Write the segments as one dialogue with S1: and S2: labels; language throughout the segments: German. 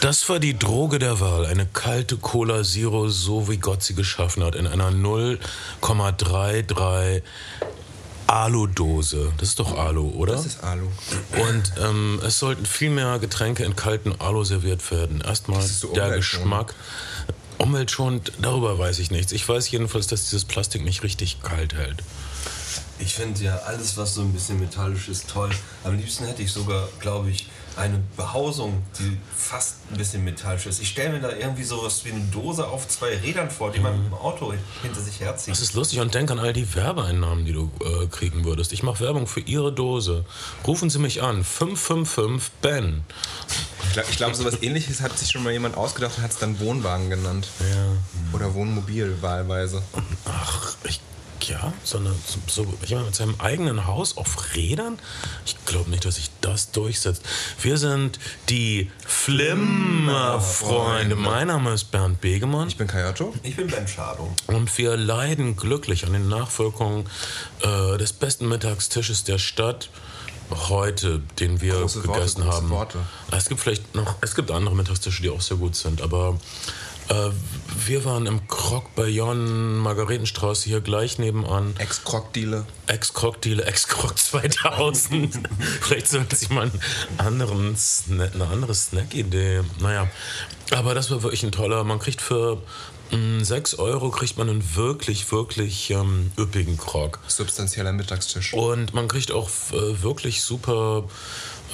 S1: Das war die Droge der Wahl. Eine kalte Cola Zero, so wie Gott sie geschaffen hat, in einer 0,33 Alu-Dose. Das ist doch Alu, oder?
S2: Das ist Alu.
S1: Und ähm, es sollten viel mehr Getränke in kalten Alu serviert werden. Erstmal
S2: so
S1: der. Geschmack. Umweltschonend, darüber weiß ich nichts. Ich weiß jedenfalls, dass dieses Plastik nicht richtig kalt hält.
S3: Ich finde ja alles, was so ein bisschen metallisch ist, toll. Am liebsten hätte ich sogar, glaube ich, eine Behausung, die fast ein bisschen metallisch ist. Ich stelle mir da irgendwie sowas wie eine Dose auf zwei Rädern vor, die man mit dem Auto hinter sich herzieht.
S1: Das ist lustig und denk an all die Werbeeinnahmen, die du äh, kriegen würdest. Ich mache Werbung für Ihre Dose. Rufen Sie mich an. 555 Ben.
S2: Ich glaube, glaub, sowas ähnliches hat sich schon mal jemand ausgedacht und hat es dann Wohnwagen genannt.
S1: Ja.
S2: Oder Wohnmobil wahlweise.
S1: Ach, ich, ja, so, eine, so, jemand mit seinem eigenen Haus auf Rädern? Ich glaube nicht, dass sich das durchsetzt. Wir sind die Flimmerfreunde. Mein Name ist Bernd Begemann.
S2: Ich bin Kayato.
S3: Ich bin Ben Schadung.
S1: Und wir leiden glücklich an den Nachwirkungen äh, des besten Mittagstisches der Stadt heute, den wir
S2: Große Worte,
S1: gegessen
S2: große
S1: haben.
S2: Worte.
S1: Es gibt vielleicht noch, es gibt andere Mittagstische, die auch sehr gut sind, aber äh, wir waren im Croc Bayonne, Margaretenstraße hier gleich nebenan.
S2: Ex-Krogdiele.
S1: Ex-Croc-Deal, Ex-Croc 2000. Vielleicht sollten Sie mal einen anderen Sna eine andere Snack-Idee. Naja, aber das war wirklich ein toller. Man kriegt für mh, 6 Euro kriegt man einen wirklich, wirklich ähm, üppigen Croc.
S2: Substanzieller Mittagstisch.
S1: Und man kriegt auch äh, wirklich super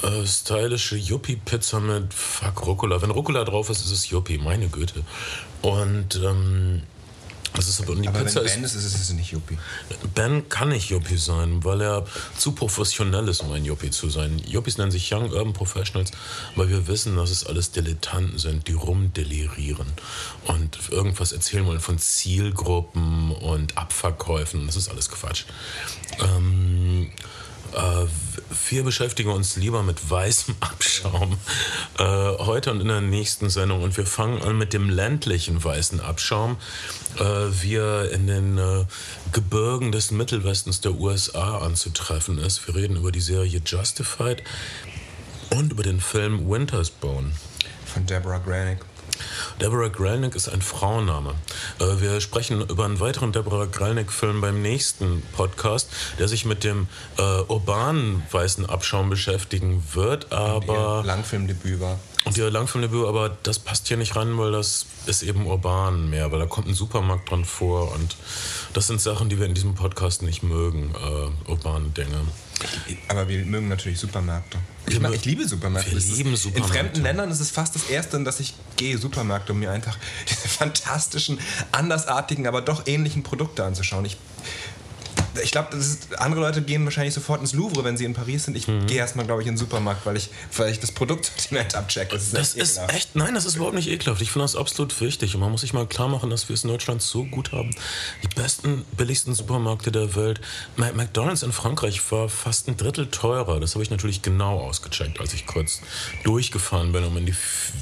S1: äh, stylische Yuppie-Pizza mit Fuck Rucola. Wenn Rucola drauf ist, ist es Yuppie, meine Güte. Und ähm, das ist aber, und die
S2: Aber
S1: Pizza
S2: wenn
S1: ist.
S2: Ben ist, ist es nicht Yuppie.
S1: Ben kann nicht Yuppie sein, weil er zu professionell ist, um ein Yuppie zu sein. Yuppies nennen sich Young Urban Professionals, weil wir wissen, dass es alles Dilettanten sind, die rumdelirieren und irgendwas erzählen wollen von Zielgruppen und Abverkäufen. Das ist alles Quatsch. Ähm, äh, wir beschäftigen uns lieber mit weißem Abschaum äh, heute und in der nächsten Sendung. Und wir fangen an mit dem ländlichen weißen Abschaum, äh, wie er in den äh, Gebirgen des Mittelwestens der USA anzutreffen ist. Wir reden über die Serie Justified und über den Film Winter's Bone.
S2: Von Deborah Granick.
S1: Deborah Grelnick ist ein Frauenname. Äh, Wir sprechen über einen weiteren Deborah Grelnick-Film beim nächsten Podcast, der sich mit dem äh, urbanen weißen Abschaum beschäftigen wird, aber
S2: Ihr Langfilmdebüt war.
S1: und ihr Langfilmdebüt, aber das passt hier nicht ran, weil das ist eben urban mehr, weil da kommt ein Supermarkt dran vor und das sind Sachen, die wir in diesem Podcast nicht mögen, äh, urbane Dinge.
S2: Aber wir mögen natürlich Supermärkte. Ich, mag, ich liebe Supermärkte.
S1: wir lieben
S2: In
S1: Supermärkte.
S2: fremden Ländern ist es fast das Erste, in das ich gehe, Supermärkte, um mir einfach diese fantastischen, andersartigen, aber doch ähnlichen Produkte anzuschauen. Ich, ich glaube, andere Leute gehen wahrscheinlich sofort ins Louvre, wenn sie in Paris sind. Ich
S1: Mhm.
S2: gehe erstmal, glaube ich, in den Supermarkt, weil ich, weil ich das Produktsortiment abchecke. Das ist,
S1: Das
S2: echt
S1: ist echt, nein, das ist überhaupt nicht ekelhaft. Ich finde das absolut wichtig. Und man muss sich mal klar machen, dass wir es in Deutschland so gut haben. Die besten, billigsten Supermärkte der Welt. McDonalds in Frankreich war fast ein Drittel teurer. Das habe ich natürlich genau ausgecheckt, als ich kurz durchgefahren bin, um in die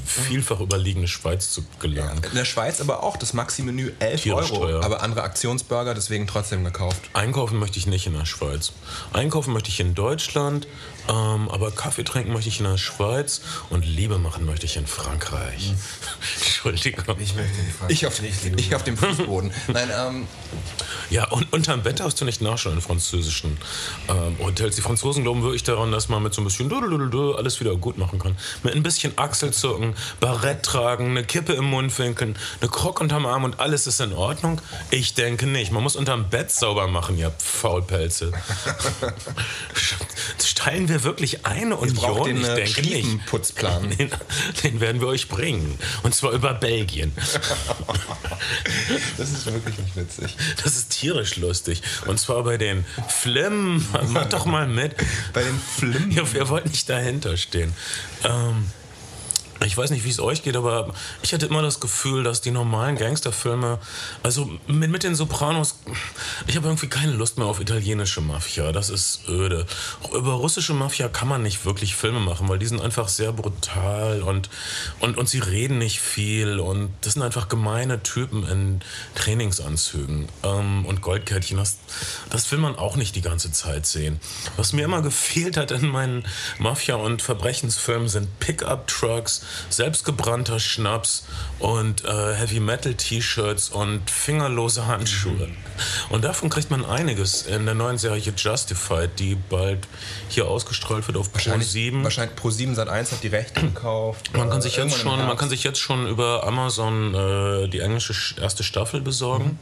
S1: vielfach überliegene Schweiz zu gelangen.
S2: In der Schweiz aber auch das Maxi-Menü 11
S1: Tierisch
S2: Euro,
S1: teuer.
S2: aber andere Aktionsburger, deswegen trotzdem gekauft.
S1: Einkaufen möchte ich nicht in der Schweiz. Einkaufen möchte ich in Deutschland, ähm, aber Kaffee trinken möchte ich in der Schweiz und Liebe machen möchte ich in Frankreich. Entschuldigung.
S3: Ich möchte Frage
S2: Ich auf,
S3: nicht lieben.
S2: ich auf dem Fußboden. Nein, ähm,
S1: Ja, und unterm Bett hast du nicht nachschauen in französischen ähm, Hotels. Die Franzosen glauben wirklich daran, dass man mit so ein bisschen alles wieder gut machen kann. Mit ein bisschen Achselzucken, Barett tragen, eine Kippe im Mundwinkeln, eine Krog unterm Arm und alles ist in Ordnung? Ich denke nicht. Man muss unterm Bett sauber machen, ihr Faulpelze. Steilen wir wirklich eine
S2: ihr braucht
S1: Union?
S2: den
S1: Ich
S2: äh,
S1: denke nicht.
S2: Schließenputzplan.
S1: Den, den werden wir euch bringen. Und zwar über Belgien.
S2: Das ist wirklich nicht witzig.
S1: Das ist tierisch lustig. Und zwar bei den Flim. Mach doch mal mit.
S2: Bei den Flim.
S1: Ja, wir wollten nicht dahinter stehen. Ähm, ich weiß nicht, wie es euch geht, aber ich hatte immer das Gefühl, dass die normalen Gangsterfilme, also mit, mit den Sopranos, ich habe irgendwie keine Lust mehr auf italienische Mafia. Das ist öde. Über russische Mafia kann man nicht wirklich Filme machen, weil die sind einfach sehr brutal und, und, und sie reden nicht viel und das sind einfach gemeine Typen in Trainingsanzügen ähm, und Goldkettchen. Das, das will man auch nicht die ganze Zeit sehen. Was mir immer gefehlt hat in meinen Mafia- und Verbrechensfilmen sind Pickup-Trucks selbstgebrannter Schnaps und äh, Heavy Metal T-Shirts und fingerlose Handschuhe. Und davon kriegt man einiges in der neuen Serie Justified, die bald hier ausgestrahlt wird auf Pro
S2: Wahrscheinlich,
S1: 7.
S2: wahrscheinlich Pro 7 Sat 1 hat die Rechte gekauft.
S1: Man kann sich jetzt schon, man kann sich jetzt schon über Amazon äh, die englische Sch- erste Staffel besorgen.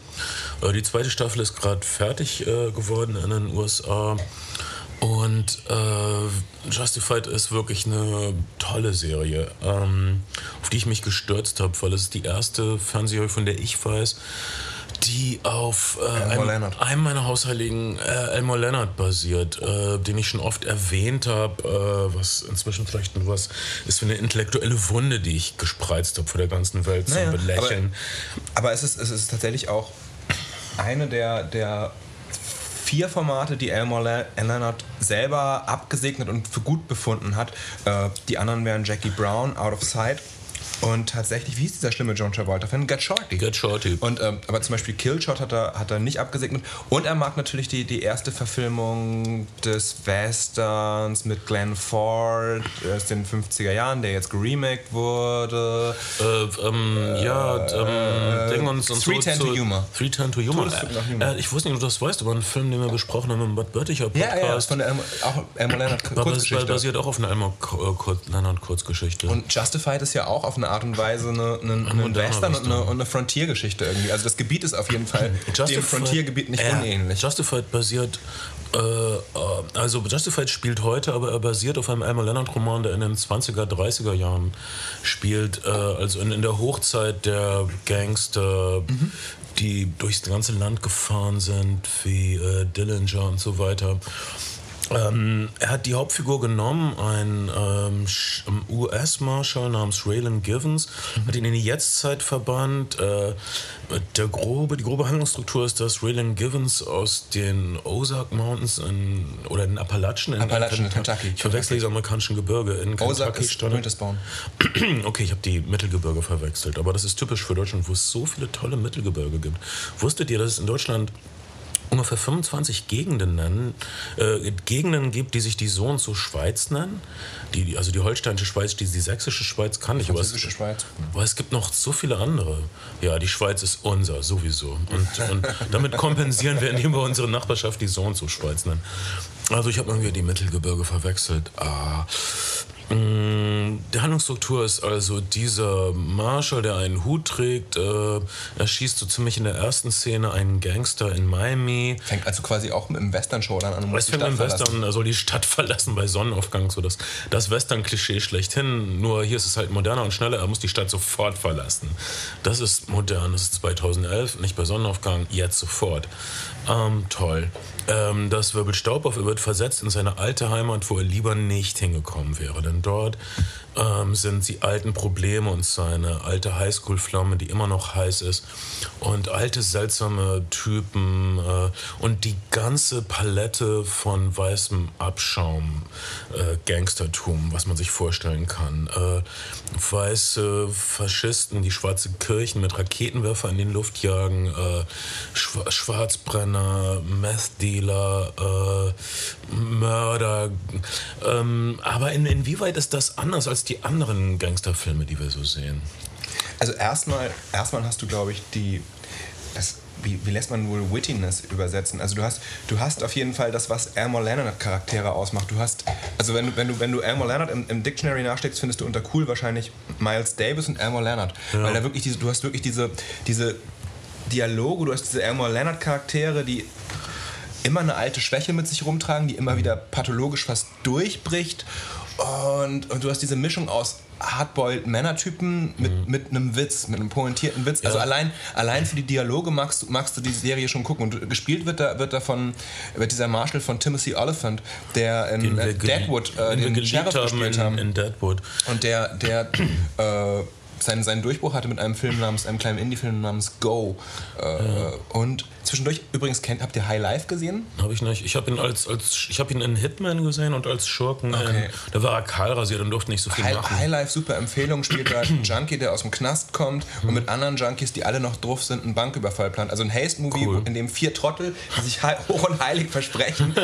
S2: Mhm.
S1: Äh, die zweite Staffel ist gerade fertig äh, geworden in den USA. Und äh, Justified ist wirklich eine tolle Serie, ähm, auf die ich mich gestürzt habe, weil es ist die erste Fernsehserie, von der ich weiß, die auf äh, einem, einem meiner Hausheiligen äh, Elmore Leonard basiert, äh, den ich schon oft erwähnt habe, äh, was inzwischen vielleicht nur was ist für eine intellektuelle Wunde, die ich gespreizt habe vor der ganzen Welt
S2: Naja,
S1: zum Belächeln.
S2: Aber es ist, es ist tatsächlich auch eine der, der vier Formate, die Elmore Le- Leonard selber abgesegnet und für gut befunden hat. Äh, die anderen wären Jackie Brown, Out of Sight und tatsächlich, wie hieß dieser schlimme John Travolta-Fan? Get Shorty.
S1: Get Shorty.
S2: Und, ähm, aber zum Beispiel Killshot hat er, hat er nicht abgesegnet. Und er mag natürlich die, die erste Verfilmung des Westerns mit Glenn Ford aus den 50er Jahren, der jetzt geremaked wurde.
S1: Äh, ähm, ja, ähm, Ding und, und
S2: 310 to Humor.
S1: 310 to Humor.
S2: Todesflug nach Humor.
S1: Äh, ich wusste nicht, ob du das weißt, aber ein Film, den wir besprochen haben im Bad Börticher Podcast,
S2: Ja, ja, von der Elmo, auch Elmo Leonard Kurzgeschichte.
S1: basiert auch auf einer Kur- Leonard Kurzgeschichte.
S2: Und Justified ist ja auch auf eine Art und Weise eine, eine, eine Western und eine, und eine Frontiergeschichte irgendwie. Also das Gebiet ist auf jeden Fall dem Frontiergebiet nicht
S1: äh,
S2: unähnlich.
S1: Justified basiert, äh, also Justified spielt heute, aber er basiert auf einem Elmer Leonard Roman, der in den 20er, 30er Jahren spielt, äh, also in, in der Hochzeit der Gangster,
S2: Mhm.
S1: die durchs ganze Land gefahren sind, wie äh, Dillinger und so weiter. Ähm, er hat die Hauptfigur genommen, ein ähm, US-Marshal namens Raylan Givens, hat ihn in die Jetztzeit verbannt. Äh, der grobe, die grobe Handlungsstruktur ist, dass Raylan Givens aus den Ozark Mountains in, oder den Appalachen in,
S2: Appalachen in Kentucky.
S1: Ich verwechsel diese amerikanischen Gebirge in
S2: Ozark
S1: Kentucky
S2: ist
S1: stand.
S2: Winterspawn.
S1: Okay, ich habe die Mittelgebirge verwechselt, aber das ist typisch für Deutschland, wo es so viele tolle Mittelgebirge gibt. Wusstet ihr, dass es in Deutschland ungefähr 25 Gegenden nennen, äh, Gegenden gibt, die sich die so und so Schweiz nennen? Die, also die holsteinische Schweiz, die, die sächsische Schweiz kann ich, aber es,
S2: Französische Schweiz.
S1: aber es gibt noch so viele andere. Ja, die Schweiz ist unser, sowieso. Und, und damit kompensieren wir, indem wir unsere Nachbarschaft die so und so Schweiz nennen. Also ich habe irgendwie die Mittelgebirge verwechselt. Ah. Mm, Die Handlungsstruktur ist also dieser Marshall, der einen Hut trägt. Äh, er schießt so ziemlich in der ersten Szene einen Gangster in Miami.
S2: Fängt also quasi auch mit dem Western-Show dann an.
S1: Es fängt im. Western, er soll die Stadt verlassen bei Sonnenaufgang, so das, das Western-Klischee schlechthin. Nur hier ist es halt moderner und schneller, er muss die Stadt sofort verlassen. Das ist modern, das ist 2011, nicht bei Sonnenaufgang, jetzt sofort. Ähm, toll. Ähm, das Wirbel Staubauf wird versetzt in seine alte Heimat, wo er lieber nicht hingekommen wäre. Denn dort ähm, sind die alten Probleme und seine alte Highschool-Flamme, die immer noch heiß ist. Und alte, seltsame Typen äh, und die ganze Palette von weißem Abschaum, äh, Gangstertum, was man sich vorstellen kann. Äh, weiße Faschisten, die schwarze Kirchen mit Raketenwerfer in die Luft jagen, äh, Schwa Schwarzbrenner, Meth-Dealer, äh, Mörder. Ähm, aber in, inwieweit ist das anders als die anderen Gangsterfilme, die wir so sehen?
S2: Also erstmal, erstmal hast du, glaube ich, die. Das, wie, wie lässt man wohl Wittiness übersetzen? Also du hast, du hast auf jeden Fall das, was Elmore Leonard Charaktere ausmacht. Du hast, also wenn du, wenn du, wenn du Elmore Leonard im, im Dictionary nachschlägst, findest du unter cool wahrscheinlich Miles Davis und Elmore Leonard. Weil da wirklich diese, du hast wirklich diese, diese Dialoge, du hast diese Elmore Leonard Charaktere, die immer eine alte Schwäche mit sich rumtragen, die immer wieder pathologisch fast durchbricht. Und, und du hast diese Mischung aus hardboiled Männertypen mit, mit einem Witz, mit einem pointierten Witz. Also allein, allein für die Dialoge magst, du- magst du die Serie schon gucken. Und gespielt wird da, wird da von wird dieser Marshall von Timothy Oliphant, der in äh, Deadwood äh,
S1: den
S2: den Sheriff
S1: haben
S2: gespielt
S1: in,
S2: haben.
S1: in Deadwood.
S2: Und der, der äh, seinen, seinen Durchbruch hatte mit einem Film namens, einem kleinen Indie-Film namens Go. Äh, Und zwischendurch, übrigens, kennt, habt ihr High Life gesehen?
S1: Habe ich nicht. Ich habe ihn als, als ich habe ihn in Hitman gesehen und als Schurken.
S2: Okay.
S1: In, da war er kahlrasiert und durfte nicht so viel
S2: High,
S1: machen.
S2: High Life, super Empfehlung, spielt da ein Junkie, der aus dem Knast kommt und mit anderen Junkies, die alle noch drauf sind, einen Banküberfall plant. Also ein Haste-Movie,
S1: Cool.
S2: in dem vier Trottel, die sich hoch und heilig versprechen,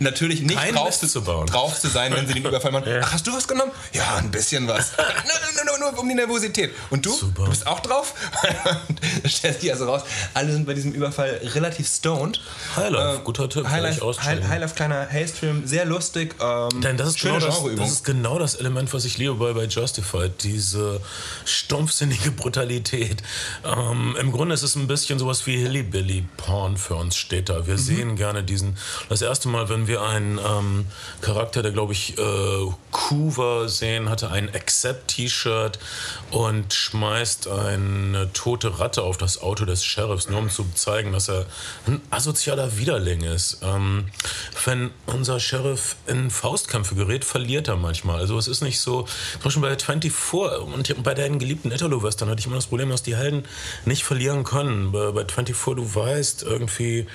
S2: natürlich nicht drauf zu, drauf zu sein, wenn sie den Überfall machen. Ach, hast du was genommen? Ja, ein bisschen was. nur, nur, nur, nur um die Nervosität. Und du?
S1: Super.
S2: Du bist auch drauf? da stellt sich also raus, alle sind bei diesem Überfall relativ stoned.
S1: High Life,
S2: Äh,
S1: guter Tipp,
S2: High
S1: werde ich
S2: Life,
S1: auschecken.
S2: High, High Life kleiner Haste-Film, sehr lustig. Ähm,
S1: Denn das ist, genau das, das ist genau das Element, was ich liebe bei, bei Justified, diese stumpfsinnige Brutalität. Ähm, Im Grunde ist es ein bisschen sowas wie Hillybilly Porn für uns steht da.
S2: Mhm.
S1: Wir sehen gerne diesen, das erste Mal, wenn wir einen ähm, Charakter, der glaube ich äh, Coover sehen, hatte ein Accept-T-Shirt und schmeißt eine tote Ratte auf das Auto des Sheriffs, nur um zu zeigen, dass er ein asozialer Widerling ist. Ähm, wenn unser Sheriff in Faustkämpfe gerät, verliert er manchmal. Also es ist nicht so, zum Beispiel bei 24 und bei deinen geliebten Italo-Western hatte ich immer das Problem, dass die Helden nicht verlieren können. Bei, bei 24, du weißt irgendwie,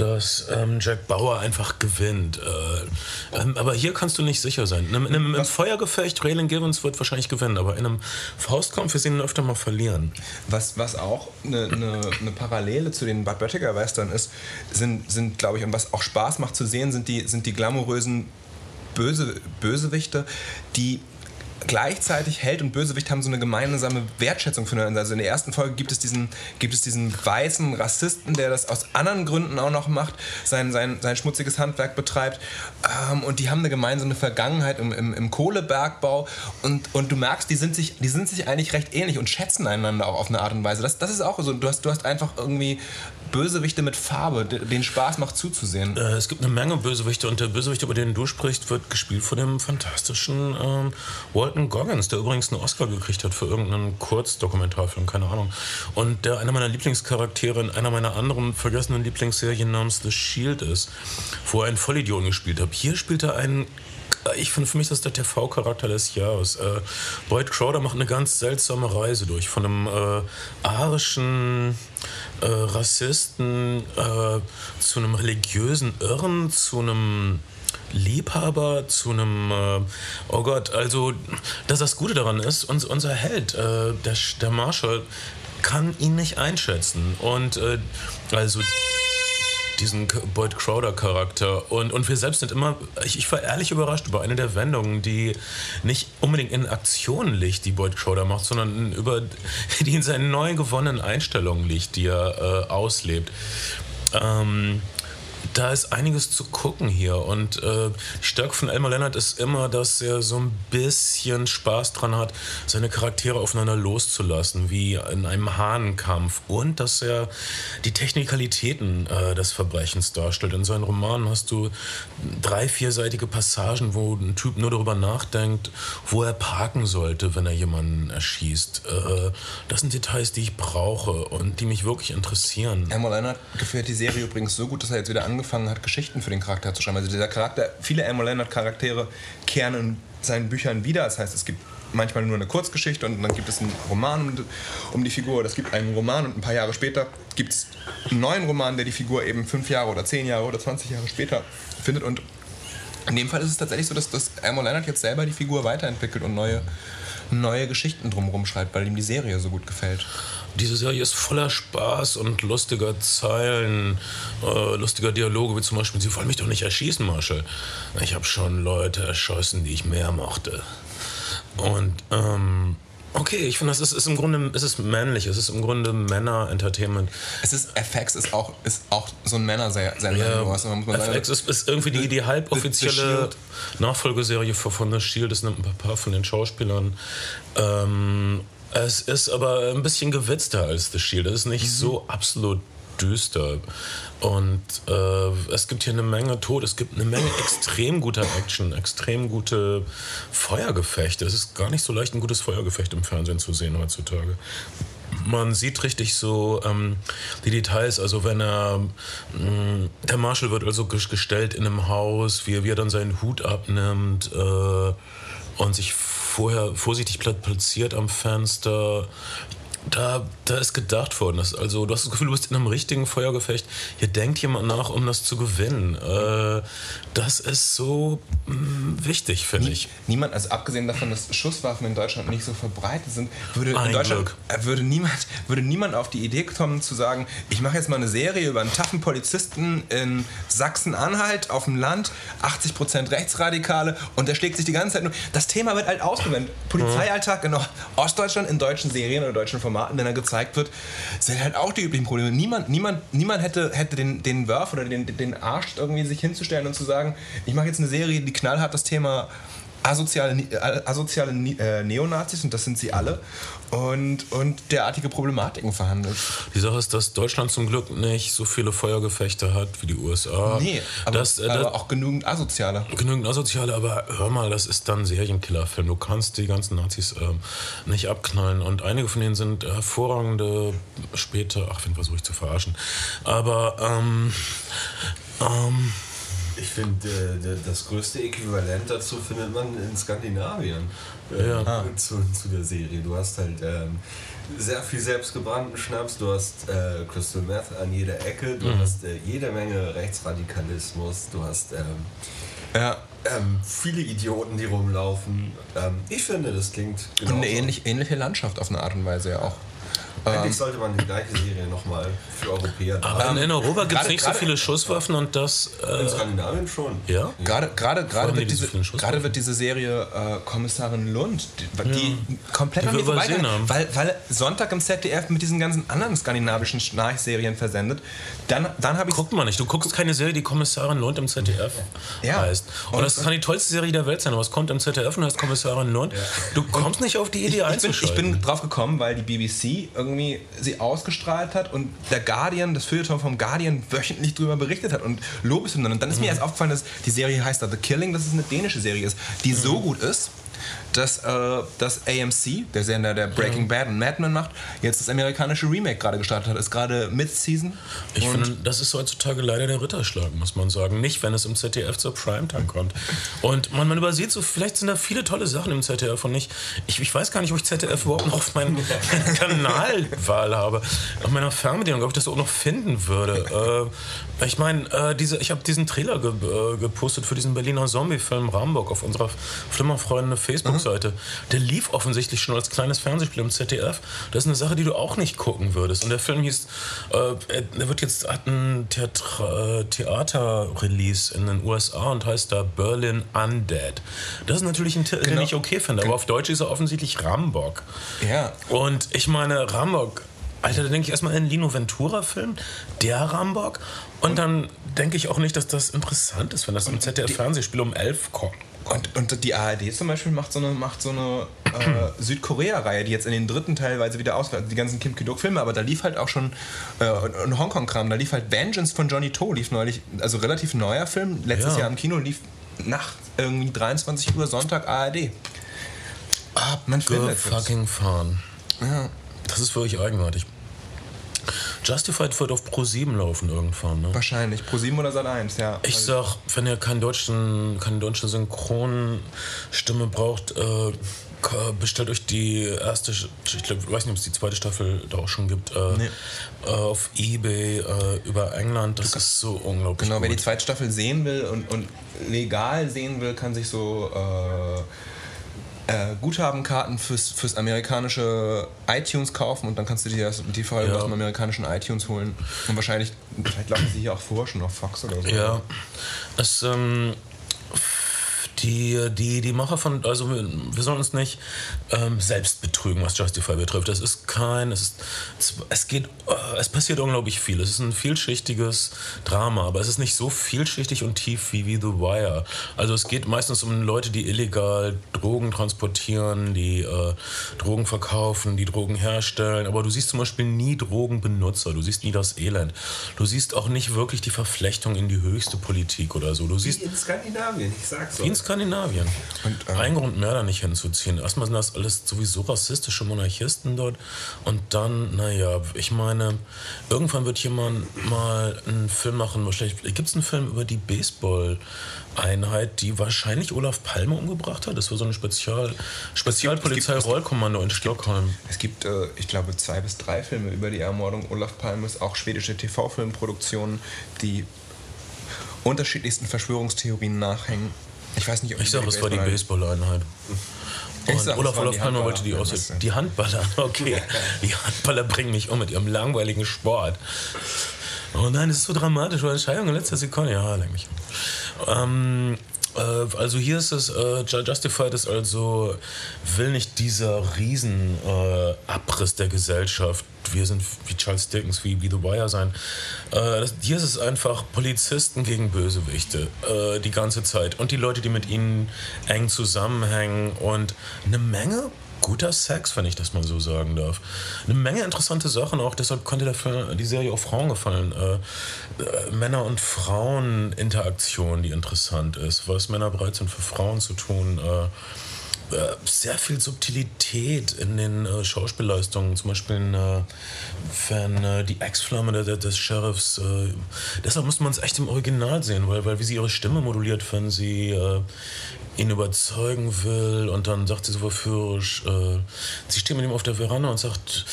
S1: dass ähm, Jack Bauer einfach gewinnt. Äh, ähm, aber hier kannst du nicht sicher sein. In einem, in einem im Feuergefecht, Raylan Givens wird wahrscheinlich gewinnen, aber in einem Faustkampf, wir sehen ihn öfter mal verlieren.
S2: Was, was auch eine, eine, eine Parallele zu den Bud Böttiger Western ist, sind, sind glaube ich, und was auch Spaß macht zu sehen, sind die, sind die glamourösen Böse, Bösewichte, die gleichzeitig Held und Bösewicht haben so eine gemeinsame Wertschätzung füreinander. Also in der ersten Folge gibt es diesen, gibt es diesen weißen Rassisten, der das aus anderen Gründen auch noch macht, sein, sein, sein schmutziges Handwerk betreibt. Ähm, und die haben eine gemeinsame Vergangenheit im, im, im Kohlebergbau. Und, und du merkst, die sind, sich, die sind sich eigentlich recht ähnlich und schätzen einander auch auf eine Art und Weise. Das, das ist auch so. Du hast, du hast einfach irgendwie Bösewichte mit Farbe, de- denen Spaß macht zuzusehen.
S1: Äh, es gibt eine Menge Bösewichte und der Bösewicht, über den du sprichst, wird gespielt von dem fantastischen ähm, Walton Goggins, der übrigens einen Oscar gekriegt hat für irgendeinen Kurzdokumentarfilm, keine Ahnung. Und der einer meiner Lieblingscharaktere in einer meiner anderen vergessenen Lieblingsserien namens The Shield ist, wo er einen Vollidioten gespielt hat. Hier spielt er einen ich finde, für mich ist das der TV-Charakter des Jahres. Äh, Boyd Crowder macht eine ganz seltsame Reise durch. Von einem äh, arischen äh, Rassisten äh, zu einem religiösen Irren, zu einem Liebhaber, zu einem, äh, oh Gott, also, dass das Gute daran ist, uns, unser Held, äh, der, der Marshall, kann ihn nicht einschätzen. Und äh, also diesen Boyd Crowder Charakter und, und wir selbst sind immer, ich, ich war ehrlich überrascht über eine der Wendungen, die nicht unbedingt in Aktionen liegt, die Boyd Crowder macht, sondern über die in seinen neu gewonnenen Einstellungen liegt, die er äh, auslebt. Ähm, da ist einiges zu gucken hier und äh, Stärke von Elmer Leonard ist immer, dass er so ein bisschen Spaß dran hat, seine Charaktere aufeinander loszulassen, wie in einem Hahnenkampf und dass er die Technikalitäten äh, des Verbrechens darstellt. In seinen Romanen hast du drei, vierseitige Passagen, wo ein Typ nur darüber nachdenkt, wo er parken sollte, wenn er jemanden erschießt. Äh, das sind Details, die ich brauche und die mich wirklich interessieren.
S2: Elmer Leonard gefällt die Serie übrigens so gut, dass er jetzt wieder angefangen hat, Geschichten für den Charakter zu schreiben. Also dieser Charakter, viele Elmer Leonard Charaktere kehren in seinen Büchern wieder. Das heißt, es gibt manchmal nur eine Kurzgeschichte und dann gibt es einen Roman um, die Figur. Es gibt einen Roman und ein paar Jahre später gibt es einen neuen Roman, der die Figur eben fünf Jahre oder zehn Jahre oder 20 Jahre später findet. Und in dem Fall ist es tatsächlich so, dass, dass Elmer Leonard jetzt selber die Figur weiterentwickelt und neue, neue Geschichten drumherum schreibt, weil ihm die Serie so gut gefällt.
S1: Diese Serie ist voller Spaß und lustiger Zeilen, äh, lustiger Dialoge, wie zum Beispiel, Sie wollen mich doch nicht erschießen, Marshall. Ich habe schon Leute erschossen, die ich mehr mochte. Und, ähm, okay, ich finde, das ist, ist im Grunde, es ist männlich, es ist im Grunde Männer-Entertainment.
S2: Es ist, FX ist auch, ist auch so ein Männersender,
S1: Ja,
S2: man sagen.
S1: FX ist, ist irgendwie die, die halboffizielle. Nachfolgeserie von The Shield. Das nimmt ein paar von den Schauspielern. Ähm, es ist aber ein bisschen gewitzter als The Shield. Es ist nicht so absolut düster. Und äh, es gibt hier eine Menge Tod, es gibt eine Menge extrem guter Action, extrem gute Feuergefechte. Es ist gar nicht so leicht, ein gutes Feuergefecht im Fernsehen zu sehen heutzutage man sieht richtig so ähm, die Details. Also wenn er, mh, der Marshall wird also ges- gestellt in einem Haus, wie, er- wie er dann seinen Hut abnimmt äh, und sich vorher vorsichtig pla- platziert am Fenster. Da, da ist gedacht worden. Dass, also, du hast das Gefühl, du bist in einem richtigen Feuergefecht. Hier denkt jemand nach, um das zu gewinnen. Äh, das ist so mh, mm, wichtig, finde ich.
S2: Niemand, also abgesehen davon, dass Schusswaffen in Deutschland nicht so verbreitet sind, würde
S1: Ein
S2: in Deutschland
S1: Glück.
S2: äh, würde niemand, würde niemand auf die Idee kommen zu sagen, ich mache jetzt mal eine Serie über einen taffen Polizisten in Sachsen-Anhalt auf dem Land, 80% Rechtsradikale und der schlägt sich die ganze Zeit nur. Das Thema wird halt ausgewendet. Polizeialltag in Ostdeutschland in deutschen Serien oder deutschen Formaten, wenn er gezeigt wird, sind halt auch die üblichen Probleme. Niemand, niemand, niemand hätte, hätte den, den Wurf oder den, den Arsch irgendwie sich hinzustellen und zu sagen, ich mache jetzt eine Serie, die knallhart das Thema asoziale, äh, asoziale äh, Neonazis, und das sind sie alle, und, und derartige Problematiken verhandelt.
S1: Die Sache ist, dass Deutschland zum Glück nicht so viele Feuergefechte hat wie die USA.
S2: Nee, aber,
S1: das, äh,
S2: aber
S1: das,
S2: auch genügend asoziale.
S1: genügend Asoziale, aber hör mal, das ist dann ein Serienkillerfilm. Du kannst die ganzen Nazis ähm, nicht abknallen. Und einige von denen sind hervorragende später, ach, wen versuche ich zu verarschen. Aber, ähm, ähm,
S3: Ich finde, äh, das größte Äquivalent dazu findet man in Skandinavien äh,
S1: Ja.
S3: zu, zu der Serie. Du hast halt ähm, sehr viel selbstgebrannten Schnaps, du hast äh, Crystal Meth an jeder Ecke, du hast äh, jede Menge Rechtsradikalismus, du hast ähm,
S2: Ja.
S3: ähm, viele Idioten, die rumlaufen. Ähm, ich finde, das klingt
S2: Und
S3: genauso.
S2: eine ähnlich, ähnliche Landschaft auf eine Art und Weise ja auch.
S3: Eigentlich sollte man die gleiche Serie nochmal für Europäer
S1: aber in, in Europa gibt es nicht so viele Schusswaffen und das.
S3: In
S1: Äh,
S3: Skandinavien schon.
S1: ja?
S2: Gerade, gerade, wird
S1: diese
S2: gerade wird diese Serie äh, Kommissarin Lund, die, die komplett
S1: Die
S2: an
S1: wir
S2: mir
S1: übersehen
S2: vorbeigegangen,
S1: haben.
S2: weil, weil Sonntag im ZDF mit diesen ganzen anderen skandinavischen Schnarchserien versendet. Dann, dann habe ich
S1: Guckt man nicht. Du guckst keine Serie, die Kommissarin Lund im ZDF
S2: Ja.
S1: heißt. Und,
S2: Und-
S1: das kann die tollste Serie der Welt sein, aber es kommt im ZDF und heißt Kommissarin Lund. Du kommst nicht auf die Idee
S2: ich bin,
S1: einzuschalten.
S2: ich bin drauf gekommen, weil die BBC irgendwie sie ausgestrahlt hat und der Guardian, das Feuilleton vom Guardian wöchentlich drüber berichtet hat und Lobeshymnen. Und dann ist mir erst aufgefallen, dass die Serie heißt The Killing, dass es eine dänische Serie ist, die so gut ist, dass, äh, dass AMC, der Sender, der Breaking Bad und Mad Men macht, jetzt das amerikanische Remake gerade gestartet hat. Ist gerade Mid-Season.
S1: Ich
S2: Und
S1: finde, das ist heutzutage leider der Ritterschlag, muss man sagen. Nicht, wenn es im ZDF zur Primetime kommt. Und man, man übersieht so, vielleicht sind da viele tolle Sachen im ZDF und nicht. Ich, ich weiß gar nicht, ob ich ZDF überhaupt noch auf meinen Kanalwahl habe. Auf meiner Fernbedienung, ob ich das auch noch finden würde. Äh, ich meine, äh, diese, ich habe diesen Trailer ge, äh, gepostet für diesen Berliner Zombie-Film Rambock auf unserer Flimmerfreunde Facebook-Seite. Der lief offensichtlich schon als kleines Fernsehspiel im ZDF. Das ist eine Sache, die du auch nicht gucken würdest. Und der Film hieß, äh, der wird jetzt, hat ein äh, Theater-Release in den USA und heißt da Berlin Undead. Das ist natürlich ein Titel, den
S2: Genau.
S1: ich okay finde, aber auf Deutsch ist er offensichtlich Rambock.
S2: Ja.
S1: Und ich meine, Rambock, Alter, da denke ich erstmal an einen Lino Ventura-Film, der Rambock. Und dann denke ich auch nicht, dass das interessant ist, wenn das im ZDF-Fernsehspiel um 11 kommt.
S2: Und, und die ARD zum Beispiel macht so eine, macht so eine äh, Südkorea-Reihe, die jetzt in den dritten teilweise wieder aus, die ganzen Kim Ki-duk-Filme, aber da lief halt auch schon äh, ein Hongkong-Kram, da lief halt Vengeance von Johnny To, lief neulich, also relativ neuer Film, letztes
S1: Ja.
S2: Jahr im Kino, lief nachts irgendwie 23 Uhr Sonntag ARD. Man findet
S1: fucking fahren.
S2: Ja.
S1: Das ist wirklich eigenartig. Justified wird auf Pro 7 laufen irgendwann, ne?
S2: Wahrscheinlich. Pro 7 oder Sat 1, ja.
S1: Ich sag, wenn ihr keinen deutschen, keine deutsche Synchronstimme braucht, äh, bestellt euch die erste, ich glaub, weiß nicht, ob es die zweite Staffel da auch schon gibt, äh,
S2: Nee.
S1: äh, auf Ebay äh, über England. Das ist so unglaublich
S2: Genau, wer die
S1: gut.
S2: zweite Staffel sehen will und, und legal sehen will, kann sich so äh, Guthabenkarten fürs, fürs amerikanische iTunes kaufen und dann kannst du dir das, die Folge
S1: Ja.
S2: aus dem amerikanischen iTunes holen. Und wahrscheinlich, vielleicht laufen sie hier auch vor schon auf Fox oder so.
S1: Ja, es, ähm, die, die, die Macher von, also wir, wir sollen uns nicht ähm, selbst betrügen, was Justify betrifft. Es ist kein, es ist, es, geht, äh, es passiert unglaublich viel. Es ist ein vielschichtiges Drama, aber es ist nicht so vielschichtig und tief wie, wie The Wire. Also es geht meistens um Leute, die illegal Drogen transportieren, die äh, Drogen verkaufen, die Drogen herstellen, aber du siehst zum Beispiel nie Drogenbenutzer, du siehst nie das Elend. Du siehst auch nicht wirklich die Verflechtung in die höchste Politik oder so. Du siehst
S3: Wie in Skandinavien, ich sag's euch.
S1: Skandinavien. Und, ähm, Ein Grund mehr, da nicht hinzuziehen. Erstmal sind das alles sowieso rassistische Monarchisten dort. Und dann, naja, ich meine, irgendwann wird jemand mal einen Film machen. Wahrscheinlich gibt es einen Film über die Baseball-Einheit, die wahrscheinlich Olaf Palme umgebracht hat. Das war so ein Spezial, Spezialpolizei-Rollkommando in Stockholm.
S2: Es gibt, äh, ich glaube, zwei bis drei Filme über die Ermordung Olaf Palmes, auch schwedische TV-Filmproduktionen, die unterschiedlichsten Verschwörungstheorien nachhängen. Ich weiß nicht,
S1: ob Ich sage, es war die Baseball-Einheit. Und sag, Olaf Olaf Palmer wollte die aus. Die Handballer, okay. die Handballer bringen mich um mit ihrem langweiligen Sport. Oh nein, das ist so dramatisch, weil Entscheidung in letzter Sekunde. Ja, leck mich. Ähm, äh, also hier ist es, äh, Justified ist also, will nicht dieser Riesenabriss äh, der Gesellschaft, wir sind wie Charles Dickens, wie, wie The Wire sein. Äh, das, hier ist es einfach Polizisten gegen Bösewichte äh, die ganze Zeit und die Leute, die mit ihnen eng zusammenhängen und eine Menge guter Sex, wenn ich das mal so sagen darf. Eine Menge interessante Sachen auch, deshalb konnte der Film, die Serie auch Frauen gefallen. Äh, äh, Männer- und Frauen-Interaktion, die interessant ist, was Männer bereit sind für Frauen zu tun. Äh sehr viel Subtilität in den äh, Schauspielleistungen. Zum Beispiel äh, wenn äh, die Ex-Flamme des, des Sheriffs. Äh, deshalb muss man es echt im Original sehen, weil, weil wie sie ihre Stimme moduliert, wenn sie äh, ihn überzeugen will und dann sagt sie so verführerisch, äh, sie steht mit ihm auf der Veranda und sagt,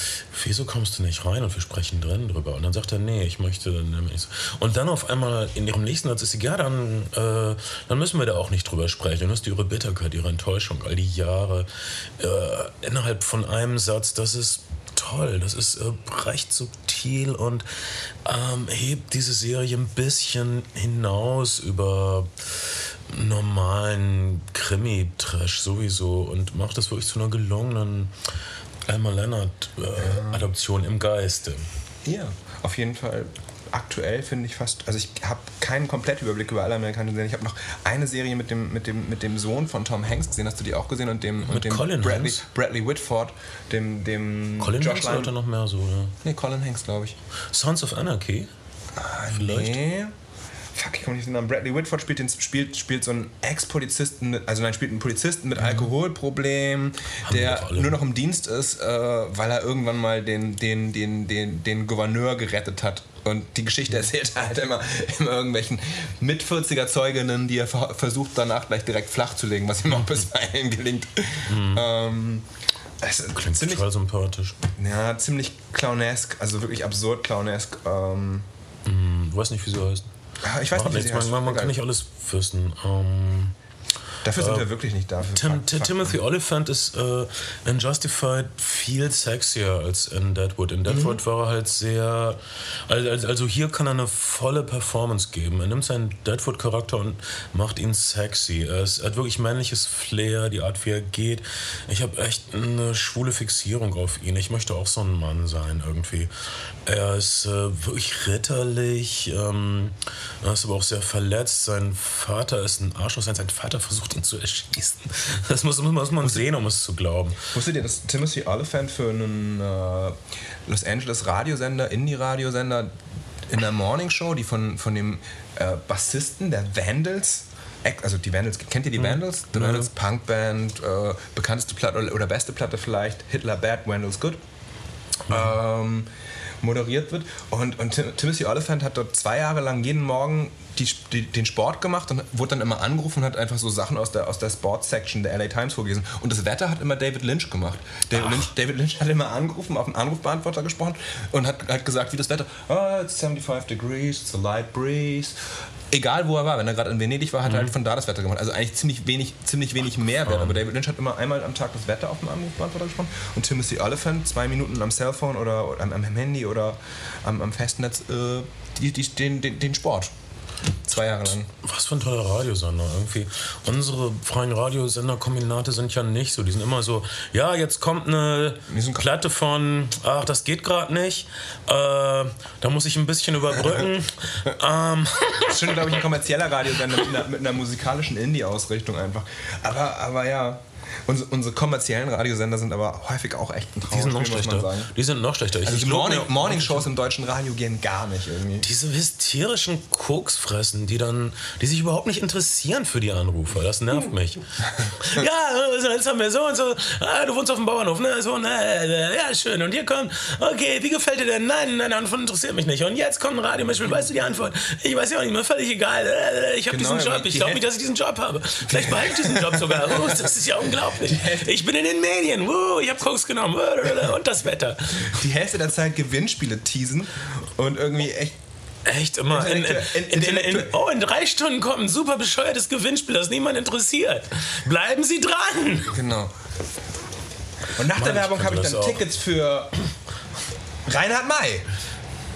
S1: wieso kommst du nicht rein und wir sprechen drin drüber und dann sagt er, nee, ich möchte nicht. Und dann auf einmal in ihrem nächsten Satz ist sie, ja, dann, äh, dann müssen wir da auch nicht drüber sprechen. Dann ist ihre Bitterkeit, ihre Enttäuschung, all die Jahre äh, innerhalb von einem Satz, das ist toll, das ist äh, recht subtil und ähm, hebt diese Serie ein bisschen hinaus über normalen Krimi-Trash sowieso und macht das wirklich zu einer gelungenen Elmer Leonard-Adoption äh, im Geiste.
S2: Ja, auf jeden Fall. Aktuell finde ich fast, also ich habe keinen kompletten Überblick über alle amerikanischen Serien. Ich habe noch eine Serie mit dem, mit, dem, mit dem Sohn von Tom Hanks gesehen. Hast du die auch gesehen? Und dem,
S1: mit
S2: und dem
S1: Colin
S2: Bradley,
S1: Hanks?
S2: Bradley Whitford, dem, dem
S1: Colin Josh Hanks oder noch mehr so, oder?
S2: Nee, Colin Hanks, glaube ich.
S1: Sons of Anarchy?
S2: Ah, Vielleicht? Nee fuck, ich komme nicht den Namen. Bradley Whitford spielt, den, spielt, spielt so einen Ex-Polizisten, also nein, spielt einen Polizisten mit mhm. Alkoholproblem, der nur noch im Dienst ist, äh, weil er irgendwann mal den, den, den, den, den Gouverneur gerettet hat. Und die Geschichte erzählt er halt immer, immer irgendwelchen mit 40er Zeuginnen, die er versucht danach gleich direkt flach zu legen, was ihm auch bisweilen gelingt. Mhm. Ähm,
S1: es Klingt ziemlich total sympathisch.
S2: Ja, ziemlich clownesk, also wirklich absurd clownesk. Ähm,
S1: mm, du weißt nicht, wie sie heißt.
S2: Ich weiß nicht,
S1: nichts, man, man, man kann nicht alles wissen. Ähm,
S2: Dafür sind äh, wir wirklich nicht da.
S1: Tim, Timothy Oliphant ist äh, in Justified viel sexier als in Deadwood. In Deadwood mhm. war er halt sehr. Also, also hier kann er eine volle Performance geben. Er nimmt seinen Deadwood-Charakter und macht ihn sexy. Er, ist, er, hat wirklich männliches Flair, die Art, wie er geht. Ich habe echt eine schwule Fixierung auf ihn. Ich möchte auch so ein Mann sein irgendwie. Er ist äh, wirklich ritterlich. Ähm, er ist aber auch sehr verletzt. Sein Vater ist ein Arschloch. Sein Vater versucht ihn zu erschießen. Das muss, muss man sehen, um es zu glauben.
S2: Wusstet ihr, dass Timothy Oliphant für einen äh, Los Angeles Radiosender, Indie-Radiosender in der Morning Show, die von, von dem äh, Bassisten der Vandals also die Vandals, kennt ihr die hm. Vandals? The Vandals, Punkband, äh, bekannteste Platte oder, oder, beste Platte vielleicht, Hitler Bad, Vandals Good. Mhm. Ähm, moderiert wird. Und, und Timothy Oliphant hat dort zwei Jahre lang jeden Morgen die, die, den Sport gemacht und wurde dann immer angerufen und hat einfach so Sachen aus der, aus der Sports-Section der LA Times vorgelesen. Und das Wetter hat immer David Lynch gemacht. David, Lynch, David Lynch, hat immer angerufen, auf einen Anrufbeantworter gesprochen und hat, hat gesagt, wie das Wetter, oh, it's 75 degrees, it's a light breeze, egal wo er war, wenn er gerade in Venedig war, hat mhm. er halt von da das Wetter gemacht. Also eigentlich ziemlich wenig, ziemlich wenig Mehrwert. Aber David Lynch hat immer einmal am Tag das Wetter auf dem Anrufbeantworter gesprochen und Timothy Oliphant zwei Minuten am Cellphone oder, oder am, am, Handy oder am, am Festnetz äh, die, die, den, den, den Sport. Zwei Jahre lang.
S1: Was für ein toller Radiosender irgendwie. Unsere freien Radiosender-Kombinate sind ja nicht so. Die sind immer so, ja, jetzt kommt eine Platte von, ach, das geht gerade nicht. Äh, da muss ich ein bisschen überbrücken.
S2: ähm. Das ist schon, glaube ich, ein kommerzieller Radiosender mit einer, mit einer musikalischen Indie-Ausrichtung einfach. Aber, aber ja. Unsere, unsere kommerziellen Radiosender sind aber häufig auch echt ein
S1: Die sind noch schlechter. Die sind noch schlechter. Ich-
S2: Also die Morning, Morning Shows im deutschen Radio gehen gar nicht irgendwie.
S1: Diese hysterischen Koksfressen, die dann, die sich überhaupt nicht interessieren für die Anrufer, das nervt mich. ja, jetzt haben wir so und so, ah, du wohnst auf dem Bauernhof, ne, so, ne, ja, schön, und hier kommt, okay, wie gefällt dir denn? Nein, nein, Antwort interessiert mich nicht. Und jetzt kommt ein Radiomischspiel, weißt du die Antwort? Ich weiß ja auch nicht mehr, völlig egal. Ich habe
S2: Genau,
S1: diesen Job, ich
S2: die
S1: glaube nicht, dass ich diesen Job habe. Vielleicht behalte ich diesen Job sogar. Oh, das ist ja unglaublich. Ich bin in den Medien, uh, ich habe Koks genommen und das Wetter.
S2: Die Hälfte der Zeit Gewinnspiele teasen und irgendwie echt
S1: Echt immer. In, in, in, oh, in drei Stunden kommt ein super bescheuertes Gewinnspiel, das niemand interessiert. Bleiben Sie dran!
S2: Genau. Und nach der
S1: Mann,
S2: Werbung
S1: ich
S2: habe ich dann
S1: auch.
S2: Tickets für Reinhard May.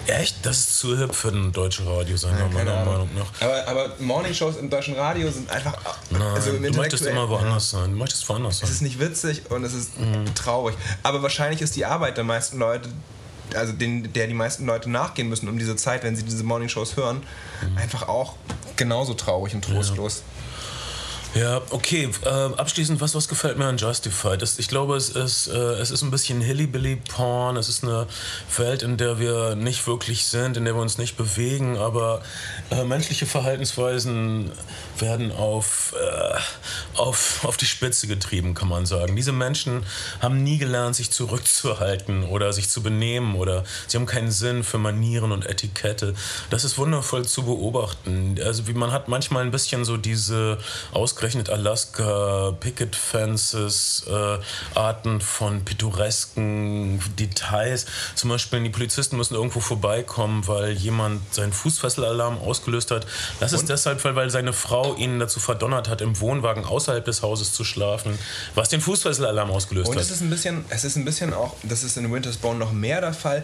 S1: Echt? Das ist zu hip für einen deutschen Radiosender, meiner Meinung nach.
S2: Aber, aber Morningshows im deutschen Radio sind einfach.
S1: Nein,
S2: also im
S1: du möchtest immer woanders sein. Du möchtest woanders
S2: Es
S1: sein.
S2: ist nicht witzig und es ist
S1: Mhm.
S2: traurig. Aber wahrscheinlich ist die Arbeit der meisten Leute, also den, der die meisten Leute nachgehen müssen um diese Zeit, wenn sie diese Morningshows hören,
S1: Mhm.
S2: einfach auch genauso traurig und trostlos.
S1: Ja, okay. Äh, abschließend, was, was gefällt mir an Justified? Das, ich glaube, es ist, äh, es ist ein bisschen Hillybilly-Porn. Es ist eine Welt, in der wir nicht wirklich sind, in der wir uns nicht bewegen, aber äh, menschliche Verhaltensweisen werden auf, äh, auf, auf die Spitze getrieben, kann man sagen. Diese Menschen haben nie gelernt, sich zurückzuhalten oder sich zu benehmen oder sie haben keinen Sinn für Manieren und Etikette. Das ist wundervoll zu beobachten. Also wie man hat manchmal ein bisschen so diese ausgerechnet Alaska Picket Fences äh, Arten von pittoresken Details. Zum Beispiel die Polizisten müssen irgendwo vorbeikommen, weil jemand seinen Fußfesselalarm ausgelöst hat. Das ist deshalb, weil, weil seine Frau ihn dazu verdonnert hat, im Wohnwagen außerhalb des Hauses zu schlafen, was den Fußfesselalarm ausgelöst
S2: Und
S1: hat.
S2: es ist ein bisschen, es ist ein bisschen auch, das ist in Winter's Bone noch mehr der Fall.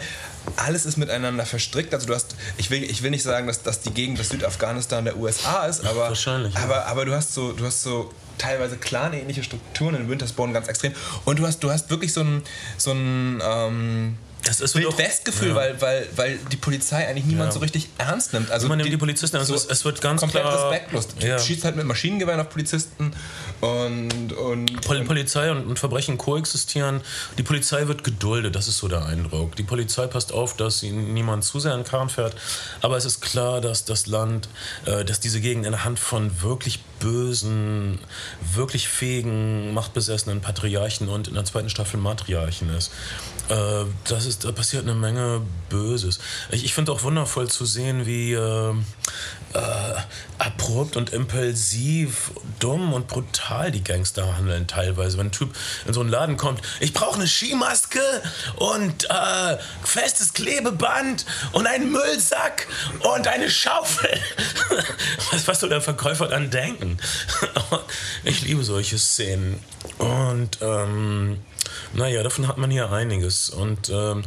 S2: Alles ist miteinander verstrickt. Also du hast, ich will, ich will nicht sagen, dass, dass die Gegend das Südafghanistan der USA ist, aber,
S1: Wahrscheinlich, ja.
S2: aber, aber du hast so, du hast so teilweise clanähnliche Strukturen in Winter's Bone ganz extrem. Und du hast, du hast wirklich so ein, so ein ähm,
S1: Das ist
S2: Wild-West-Gefühl,
S1: ja.
S2: weil, weil, weil die Polizei eigentlich niemand
S1: Ja.
S2: so richtig ernst nimmt. Also
S1: Man nimmt die Polizisten, also es- es wird ganz
S2: komplett
S1: klar-
S2: respektlos. Du
S1: Ja.
S2: schießt halt mit Maschinengewehren auf Polizisten und, und
S1: Pol Polizei und, und Verbrechen koexistieren. Die Polizei wird geduldet, das ist so der Eindruck. Die Polizei passt auf, dass sie niemand zu sehr in den Karren fährt. Aber es ist klar, dass das Land, äh, dass diese Gegend in der Hand von wirklich bösen, wirklich fähigen, machtbesessenen Patriarchen und in der zweiten Staffel Matriarchen ist. Äh, das ist, da passiert eine Menge Böses. Ich, ich finde auch wundervoll zu sehen, wie äh, äh, abrupt und impulsiv, dumm und brutal die Gangster handeln teilweise. Wenn ein Typ in so einen Laden kommt, ich brauche eine Skimaske und äh, festes Klebeband und einen Müllsack und eine Schaufel. was, was soll der Verkäufer dann denken? ich liebe solche Szenen. Und ähm, naja, davon hat man hier einiges. Und ähm,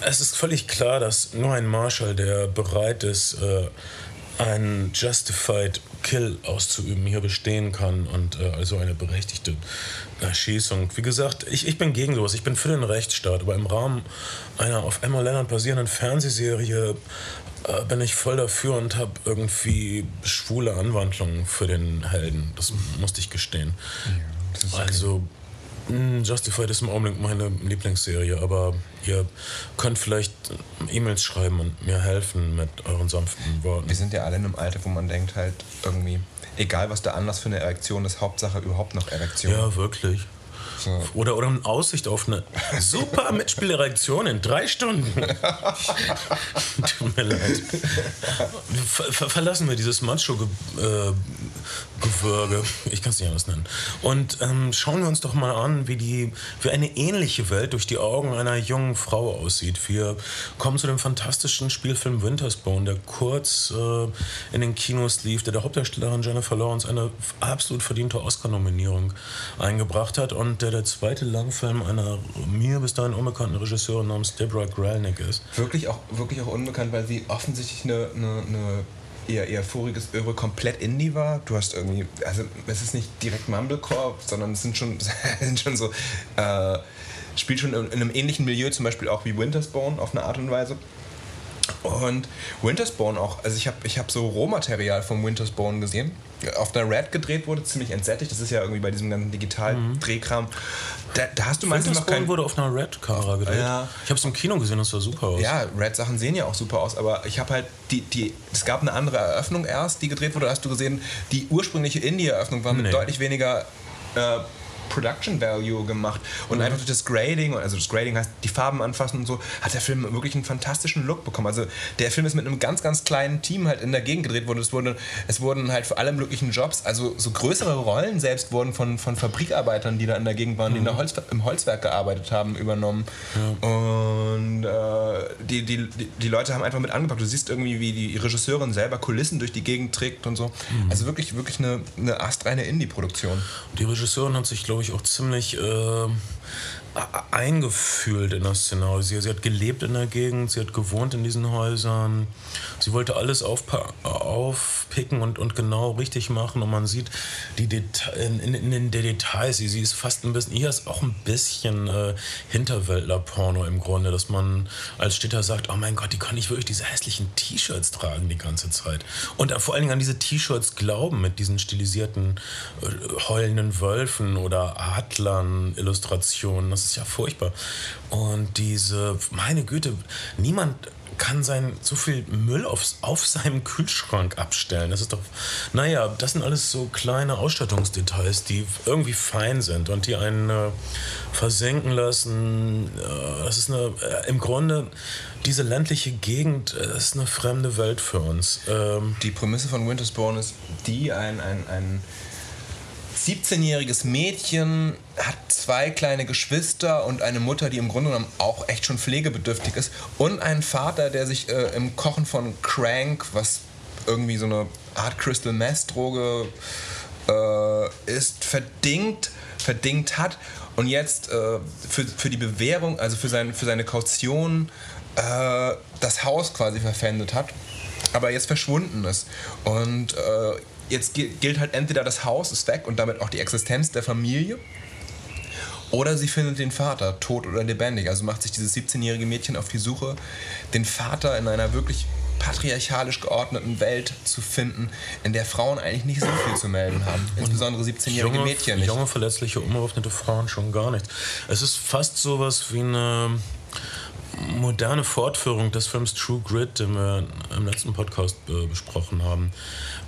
S1: es ist völlig klar, dass nur ein Marshall, der bereit ist, äh, einen Justified Kill auszuüben, hier bestehen kann und äh, also eine berechtigte Erschießung. Wie gesagt, ich, ich bin gegen sowas, ich bin für den Rechtsstaat, aber im Rahmen einer auf Emma Leonard basierenden Fernsehserie äh, bin ich voll dafür und habe irgendwie schwule Anwandlungen für den Helden. Das musste ich gestehen. Also, mh, Justified ist im Augenblick meine Lieblingsserie, aber ihr könnt vielleicht E-Mails schreiben und mir helfen mit euren sanften Worten.
S2: Wir sind ja alle in einem Alter, wo man denkt halt irgendwie, egal was der Anlass für eine Erektion ist, Hauptsache überhaupt noch Erektion.
S1: Ja, wirklich.
S2: So.
S1: Oder, oder eine Aussicht auf eine super Mitspielerektion in drei Stunden. Tut mir leid. Ver ver verlassen wir dieses Macho-Gewürge, ich kann es nicht anders nennen, und ähm, schauen wir uns doch mal an, wie, die, wie eine ähnliche Welt durch die Augen einer jungen Frau aussieht. Wir kommen zu dem fantastischen Spielfilm Wintersbone, der kurz äh, in den Kinos lief, der der Hauptdarstellerin Jennifer Lawrence eine absolut verdiente Oscar-Nominierung eingebracht hat und der der zweite Langfilm einer mir bis dahin unbekannten Regisseurin namens Deborah Grelnick ist.
S2: Wirklich, auch, wirklich auch unbekannt, weil sie offensichtlich eine, eine, eine eher, eher voriges Öre komplett Indie war. Du hast irgendwie, also es ist nicht direkt Mumblecore, sondern es sind schon, sind schon so, äh, spielt schon in, in einem ähnlichen Milieu, zum Beispiel auch wie Wintersbone auf eine Art und Weise. Und Wintersbone auch, also ich habe ich hab so Rohmaterial vom Wintersbone gesehen. Auf der Red gedreht wurde, ziemlich entsättigt. Das ist ja irgendwie bei diesem ganzen Digital-Drehkram. Da, da hast du meistens noch kein...
S1: wurde auf einer Red-Kamera gedreht.
S2: Ja.
S1: Ich habe es im Kino gesehen, das sah super aus.
S2: Ja, Red-Sachen sehen ja auch super aus, aber ich habe halt die, die, es gab eine andere Eröffnung erst, die gedreht wurde, hast du gesehen, die ursprüngliche Indie-Eröffnung war mit
S1: Nee.
S2: deutlich weniger äh, Production Value gemacht und einfach durch das Grading, also das Grading heißt die Farben anfassen und so, hat der Film wirklich einen fantastischen Look bekommen. Also der Film ist mit einem ganz, ganz kleinen Team halt in der Gegend gedreht worden. Es, wurde, es wurden halt für alle möglichen Jobs, also so größere Rollen selbst wurden von, von Fabrikarbeitern, die da in der Gegend waren, die in der Holz, im Holzwerk gearbeitet haben, übernommen. Und äh, die, die, die, Leute haben einfach mit angepackt. Du siehst irgendwie, wie die Regisseurin selber Kulissen durch die Gegend trägt und so. Also wirklich, wirklich eine, eine astreine Indie-Produktion.
S1: Die Regisseurin hat sich, glaube ich, auch ziemlich äh, eingefühlt in das Szenario. Sie, sie hat gelebt in der Gegend, sie hat gewohnt in diesen Häusern. Sie wollte alles aufpicken und, und genau richtig machen. Und man sieht die Deta in, in, in den Details, sie, sie ist fast ein bisschen, hier ist auch ein bisschen äh, Hinterwäldler-Porno im Grunde, dass man als Städter sagt, oh mein Gott, die kann nicht wirklich diese hässlichen T-Shirts tragen die ganze Zeit. Und vor allen Dingen an diese T-Shirts glauben mit diesen stilisierten äh, heulenden Wölfen oder Adlern Illustrationen. Das ist ja furchtbar. Und diese, meine Güte, niemand kann sein so viel Müll aufs, auf seinem Kühlschrank abstellen. Das ist doch, naja, das sind alles so kleine Ausstattungsdetails, die irgendwie fein sind und die einen äh, versenken lassen. Äh, das ist eine, äh, im Grunde, diese ländliche Gegend äh, ist eine fremde Welt für uns. Ähm,
S2: Die Prämisse von Wintersbone ist die, ein, ein, ein 17-jähriges Mädchen hat zwei kleine Geschwister und eine Mutter, die im Grunde genommen auch echt schon pflegebedürftig ist und einen Vater, der sich äh, im Kochen von Crank, was irgendwie so eine Art Crystal Meth Droge äh, ist, verdingt, verdingt hat und jetzt äh, für, für die Bewährung, also für, sein, für seine Kaution äh, das Haus quasi verpfändet hat, aber jetzt verschwunden ist. Und äh, jetzt gi- gilt halt entweder das Haus ist weg und damit auch die Existenz der Familie. Oder sie findet den Vater, tot oder lebendig. Also macht sich dieses 17-jährige Mädchen auf die Suche, den Vater in einer wirklich patriarchalisch geordneten Welt zu finden, in der Frauen eigentlich nicht so viel zu melden haben. Insbesondere 17-jährige
S1: junge,
S2: Mädchen nicht.
S1: junge, verletzliche, unbewaffnete Frauen schon gar nicht. Es ist fast sowas wie eine moderne Fortführung des Films True Grit, den wir im letzten Podcast äh, besprochen haben.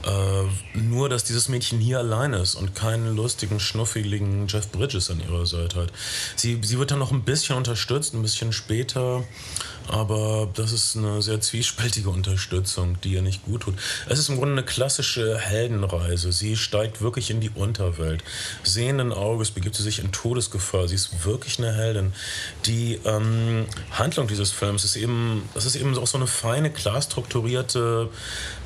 S1: Äh, nur, dass dieses Mädchen hier allein ist und keinen lustigen, schnuffeligen Jeff Bridges an ihrer Seite hat. Sie, sie wird dann noch ein bisschen unterstützt, ein bisschen später, aber das ist eine sehr zwiespältige Unterstützung, die ihr nicht gut tut. Es ist im Grunde eine klassische Heldenreise. Sie steigt wirklich in die Unterwelt. Sehenden Auges begibt sie sich in Todesgefahr. Sie ist wirklich eine Heldin. Die ähm, Handlung dieses Films ist eben, das ist eben auch so eine feine, klar strukturierte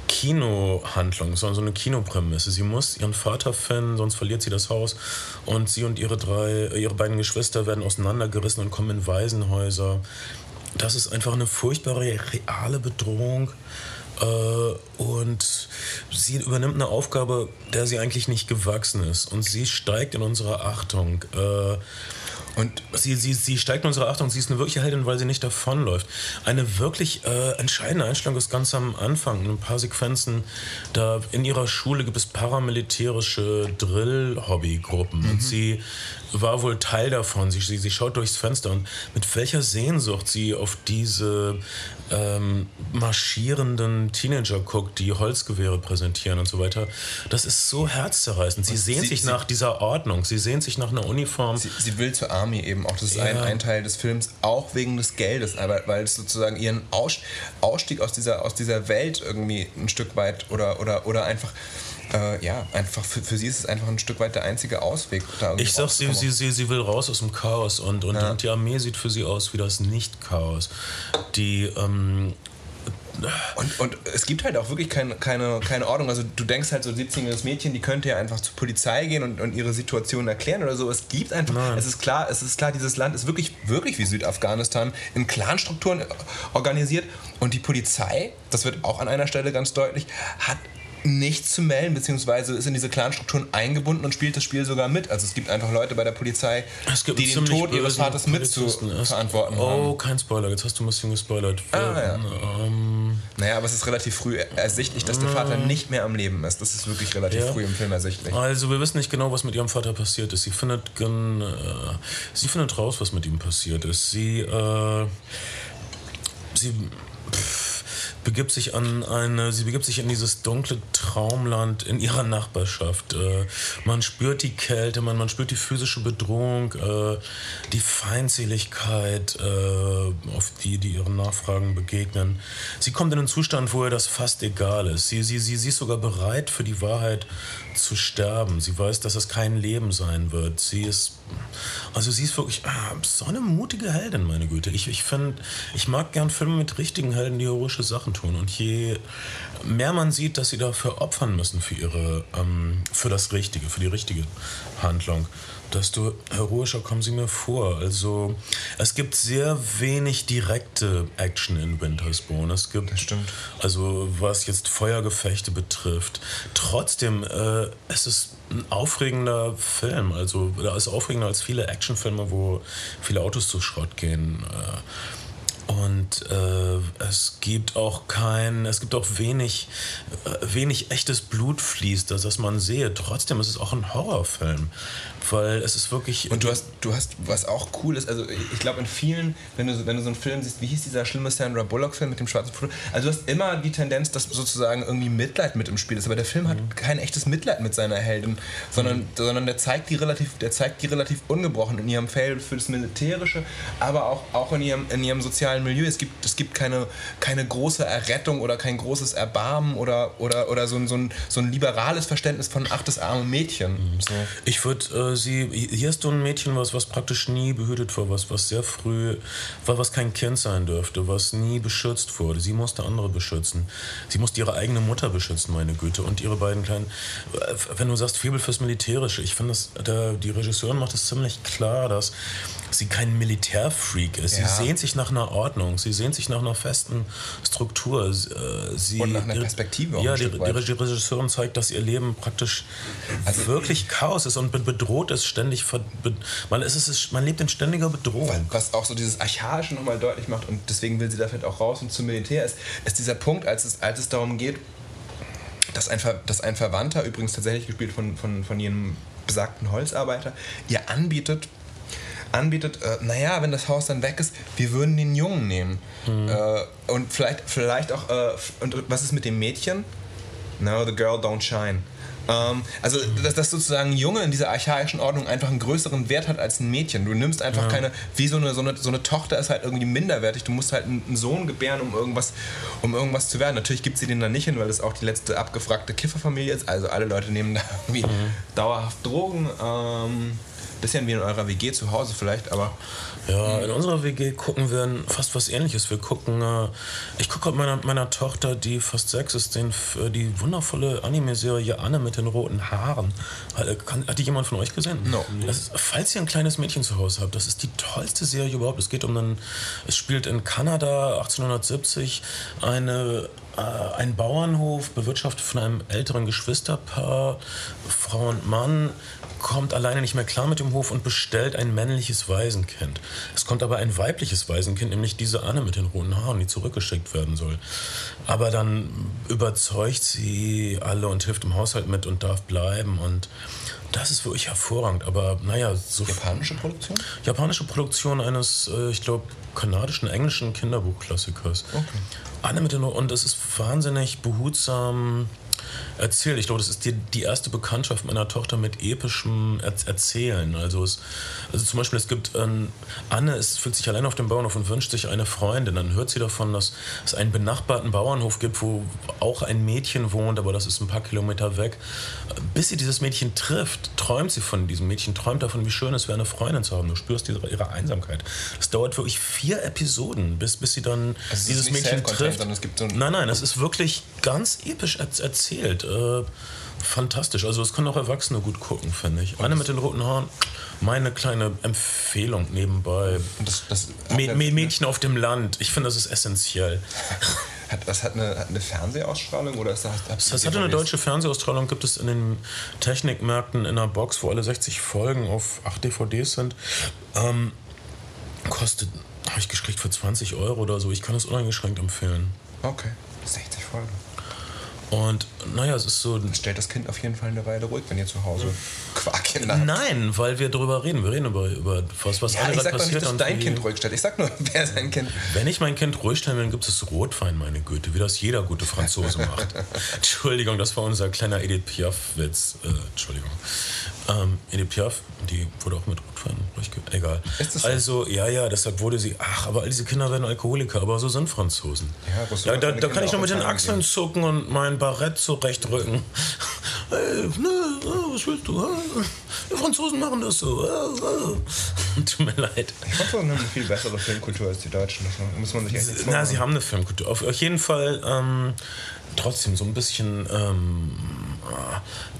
S1: Kinohandlung, sondern so eine Kinoprämisse. Sie muss ihren Vater finden, sonst verliert sie das Haus. Und sie und ihre drei, ihre beiden Geschwister werden auseinandergerissen und kommen in Waisenhäuser. Das ist einfach eine furchtbare, reale Bedrohung. Äh, und sie übernimmt eine Aufgabe, der sie eigentlich nicht gewachsen ist. Und sie steigt in unsere Achtung. Und sie, sie, sie steigt in unsere Achtung. Sie ist eine wirkliche Heldin, weil sie nicht davonläuft. Eine wirklich äh, entscheidende Einstellung ist ganz am Anfang. In ein paar Sequenzen, da in ihrer Schule gibt es paramilitärische Drill-Hobbygruppen. Und sie war wohl Teil davon. Sie, sie, sie schaut durchs Fenster und mit welcher Sehnsucht sie auf diese ähm, marschierenden Teenager guckt, die Holzgewehre präsentieren und so weiter. Das ist so herzzerreißend. Sie
S2: sie-
S1: sich
S2: sie-
S1: nach dieser Ordnung. Sie sehnt sich nach einer Uniform.
S2: Sie, sie will zur Army eben auch. Das ist
S1: Ja.
S2: ein, ein Teil des Films, auch wegen des Geldes, aber weil es sozusagen ihren Aus, Ausstieg aus dieser, aus dieser Welt irgendwie ein Stück weit oder, oder, oder einfach, äh, ja, einfach für, für sie ist es einfach ein Stück weit der einzige Ausweg.
S1: Ich sag, sie, sie, sie, sie will raus aus dem Chaos und, und, und die Armee sieht für sie aus wie das Nicht-Chaos. Die, ähm,
S2: Und, und es gibt halt auch wirklich keine, keine, keine Ordnung. Also du denkst halt so 17-jähriges Mädchen, die könnte ja einfach zur Polizei gehen und, und ihre Situation erklären oder so. Es gibt einfach, es ist klar, es ist klar, dieses Land ist wirklich, wirklich wie Südafghanistan in Clanstrukturen organisiert. Und die Polizei, das wird auch an einer Stelle ganz deutlich, hat nichts zu melden, beziehungsweise ist in diese Clanstrukturen eingebunden und spielt das Spiel sogar mit. Also es gibt einfach Leute bei der Polizei, die den Tod ihres Vaters mit zu verantworten
S1: oh, haben. Oh, kein Spoiler, jetzt hast du ein bisschen gespoilert.
S2: Ah, ja. ähm, naja, aber es ist relativ früh ersichtlich, dass der Vater nicht mehr am Leben ist. Das ist wirklich relativ ja. früh im Film ersichtlich.
S1: Also wir wissen nicht genau, was mit ihrem Vater passiert ist. Sie findet, äh, sie findet raus, was mit ihm passiert ist. Sie, äh, sie begibt sich an eine, sie begibt sich in dieses dunkle Traumland in ihrer Nachbarschaft. Äh, man spürt die Kälte, man, man spürt die physische Bedrohung, äh, die Feindseligkeit, äh, auf die, die ihren Nachfragen begegnen. Sie kommt in einen Zustand, wo ihr das fast egal ist. Sie, sie, sie, sie ist sogar bereit, für die Wahrheit zu sterben. Sie weiß, dass es kein Leben sein wird. Sie ist, also sie ist wirklich ah, so eine mutige Heldin, meine Güte. Ich, ich finde, ich mag gern Filme mit richtigen Helden, die heroische Sachen tun. Und je mehr man sieht, dass sie dafür opfern müssen für ihre, ähm, für das Richtige, für die richtige Handlung, desto heroischer kommen sie mir vor. Also es gibt sehr wenig direkte Action in Wintersbone. Es gibt,
S2: das stimmt.
S1: also was jetzt Feuergefechte betrifft. Trotzdem, äh, es ist ein aufregender Film. Also da ist aufregender als viele Actionfilme, wo viele Autos zu Schrott gehen. Äh, und äh, es gibt auch kein, es gibt auch wenig, äh, wenig echtes Blut fließt, das, das man sehe. Trotzdem ist es auch ein Horrorfilm weil es ist wirklich.
S2: Und du hast, du hast, was auch cool ist, also ich glaube in vielen, wenn du, wenn du so einen Film siehst, wie hieß dieser schlimme Sandra Bullock-Film mit dem schwarzen Foto, also du hast immer die Tendenz, dass sozusagen irgendwie Mitleid mit im Spiel ist, aber der Film mhm. hat kein echtes Mitleid mit seiner Heldin, sondern, mhm. sondern der zeigt die relativ, der zeigt die relativ ungebrochen in ihrem Fail für das Militärische, aber auch, auch in, ihrem, in ihrem sozialen Milieu. Es gibt, es gibt keine, keine große Errettung oder kein großes Erbarmen oder, oder, oder so, ein, so, ein, so ein liberales Verständnis von ach, das arme Mädchen. Mhm. So.
S1: Ich würde äh, sie, hier hast du ein Mädchen, was, was praktisch nie behütet war, was, was sehr früh, war, was kein Kind sein dürfte, was nie beschützt wurde. Sie musste andere beschützen. Sie musste ihre eigene Mutter beschützen, meine Güte. Und ihre beiden kleinen, wenn du sagst, Fibel fürs Militärische, ich finde, die Regisseurin macht es ziemlich klar, dass sie kein Militärfreak ist. Ja. Sie sehnt sich nach einer Ordnung, sie sehnt sich nach einer festen Struktur. Äh, sie,
S2: Und nach einer Perspektive.
S1: Ja, die, die, Regisseurin zeigt, dass ihr Leben praktisch also, wirklich Chaos ist und bedroht ist, ständig. Man, ist, ist, man lebt in ständiger Bedrohung.
S2: Was auch so dieses Archaische nochmal deutlich macht und deswegen will sie da vielleicht auch raus und zum Militär ist, ist dieser Punkt, als es, als es darum geht, dass ein, dass ein Verwandter, übrigens tatsächlich gespielt von, von, von jenem besagten Holzarbeiter, ihr anbietet, anbietet, äh, naja, wenn das Haus dann weg ist, wir würden den Jungen nehmen. Mhm. Äh, und vielleicht, vielleicht auch, äh, und was ist mit dem Mädchen? No, the girl don't shine. Ähm, also, dass, dass sozusagen ein Junge in dieser archaischen Ordnung einfach einen größeren Wert hat als ein Mädchen. Du nimmst einfach ja. keine, wie so eine, so, eine, so eine Tochter ist halt irgendwie minderwertig. Du musst halt einen Sohn gebären, um irgendwas, um irgendwas zu werden. Natürlich gibt sie den da nicht hin, weil es auch die letzte abgefragte Kifferfamilie ist. Also alle Leute nehmen da irgendwie mhm. dauerhaft Drogen. Ähm, bisschen wie in eurer WG zu Hause vielleicht, aber.
S1: Ja, in unserer WG gucken wir fast was ähnliches. Wir gucken, äh, ich gucke mit meiner, meiner Tochter, die fast sechs ist, den, äh, die wundervolle Anime-Serie Anne mit den roten Haaren. Hat, äh, hat die jemand von euch gesehen?
S2: No.
S1: Ist, falls ihr ein kleines Mädchen zu Hause habt, das ist die tollste Serie überhaupt. Es geht um einen, es spielt in Kanada 1870 eine ein Bauernhof, bewirtschaftet von einem älteren Geschwisterpaar, Frau und Mann, kommt alleine nicht mehr klar mit dem Hof und bestellt ein männliches Waisenkind. Es kommt aber ein weibliches Waisenkind, nämlich diese Anne mit den roten Haaren, die zurückgeschickt werden soll. Aber dann überzeugt sie alle und hilft im Haushalt mit und darf bleiben und das ist wirklich hervorragend, aber naja, so.
S2: Japanische Produktion?
S1: Japanische Produktion eines, äh, ich glaube, kanadischen, englischen Kinderbuchklassikers. Okay. Anne mit den und es ist wahnsinnig behutsam erzählt. Ich glaube, das ist die, die erste Bekanntschaft meiner Tochter mit epischem er Erzählen. Also, es, also zum Beispiel, es gibt, ähm, Anne ist, fühlt sich allein auf dem Bauernhof und wünscht sich eine Freundin. Dann hört sie davon, dass es einen benachbarten Bauernhof gibt, wo auch ein Mädchen wohnt, aber das ist ein paar Kilometer weg. Bis sie dieses Mädchen trifft, träumt sie von diesem Mädchen, träumt davon, wie schön es wäre, eine Freundin zu haben. Du spürst ihre, ihre Einsamkeit. Es dauert wirklich vier Episoden, bis, bis sie dann also dieses Mädchen trifft. So nein, nein, es ist wirklich ganz episch erzählt äh, fantastisch. Also das können auch Erwachsene gut gucken, finde ich. Eine mit den roten Haaren, meine kleine Empfehlung nebenbei. Das, das Mädchen auf dem Land, ich finde, das ist essentiell.
S2: Hat, das hat eine, hat eine Fernsehausstrahlung oder ist das.
S1: Das heißt, hatte eine deutsche Fernsehausstrahlung, gibt es in den Technikmärkten in einer Box, wo alle 60 Folgen auf 8 DVDs sind. Ähm, kostet, habe ich gekriegt für 20 Euro oder so. Ich kann das uneingeschränkt empfehlen.
S2: Okay, 60 Folgen.
S1: Und naja, es ist so.
S2: Das stellt das Kind auf jeden Fall eine Weile ruhig, wenn ihr zu Hause Quarkkinder habt.
S1: Nein, weil wir darüber reden. Wir reden über, über was, was
S2: Ja,
S1: alle
S2: ich sag doch nicht,
S1: passiert.
S2: dass
S1: und
S2: dein Kind ruhig stellt. Ich sag nur, wer sein Kind.
S1: Wenn ich mein Kind ruhig stellen will, gibt es Rotwein, meine Güte, wie das jeder gute Franzose macht. Entschuldigung, das war unser kleiner Edith Piaf-Witz. Äh, Entschuldigung. Ähm, Edith Piaf, die wurde auch mit Rotwein durchge... Egal.
S2: So?
S1: also, ja, ja, deshalb wurde sie... Ach, aber all diese Kinder werden Alkoholiker, aber so sind Franzosen.
S2: Ja,
S1: ja da, da kann ich noch mit den Achseln zucken und mein Barett zurechtrücken. Ey, ne, äh, was willst du? äh? Die Franzosen machen das so. äh, äh. Tut mir leid.
S2: Die Franzosen haben eine viel bessere Filmkultur als die Deutschen. Das muss man sich echt
S1: Na, sie haben eine Filmkultur. Auf, jeden Fall ähm, trotzdem so ein bisschen. Ähm, äh,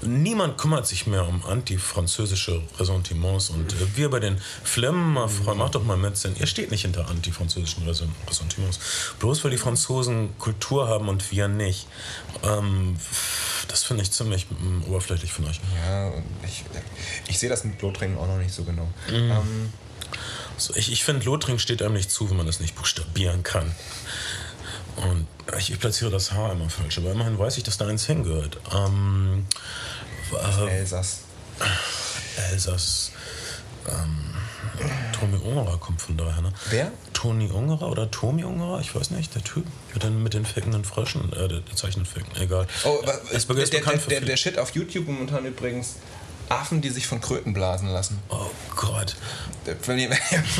S1: niemand kümmert sich mehr um antifranzösische Ressentiments. Und äh, wir bei den Flemmer, Frau, macht doch mal mit, sind, ihr steht nicht hinter antifranzösischen Ressen- Ressentiments. Bloß weil die Franzosen Kultur haben und wir nicht. Ähm, das finde ich ziemlich mm, oberflächlich von euch.
S2: Ja, ich, ich sehe das mit Blutringen auch noch nicht so genau. Ähm,
S1: So, ich ich finde, Lothringen steht einem nicht zu, wenn man das nicht buchstabieren kann. Und ich, ich platziere das H immer falsch, aber immerhin weiß ich, dass da eins hingehört. Ähm, äh,
S2: Elsass.
S1: Elsass. Ähm, Tomi Ungerer kommt von daher, ne?
S2: Wer?
S1: Toni Ungerer oder Tomi Ungerer, ich weiß nicht, der Typ mit den, mit den fickenden Fröschen, äh, der, der zeichnet Ficken, egal.
S2: Oh, wa-
S1: ist,
S2: der,
S1: ist
S2: der, der, der Shit auf YouTube momentan übrigens Affen, die sich von Kröten blasen lassen.
S1: Oh Gott.
S2: Wenn ihr,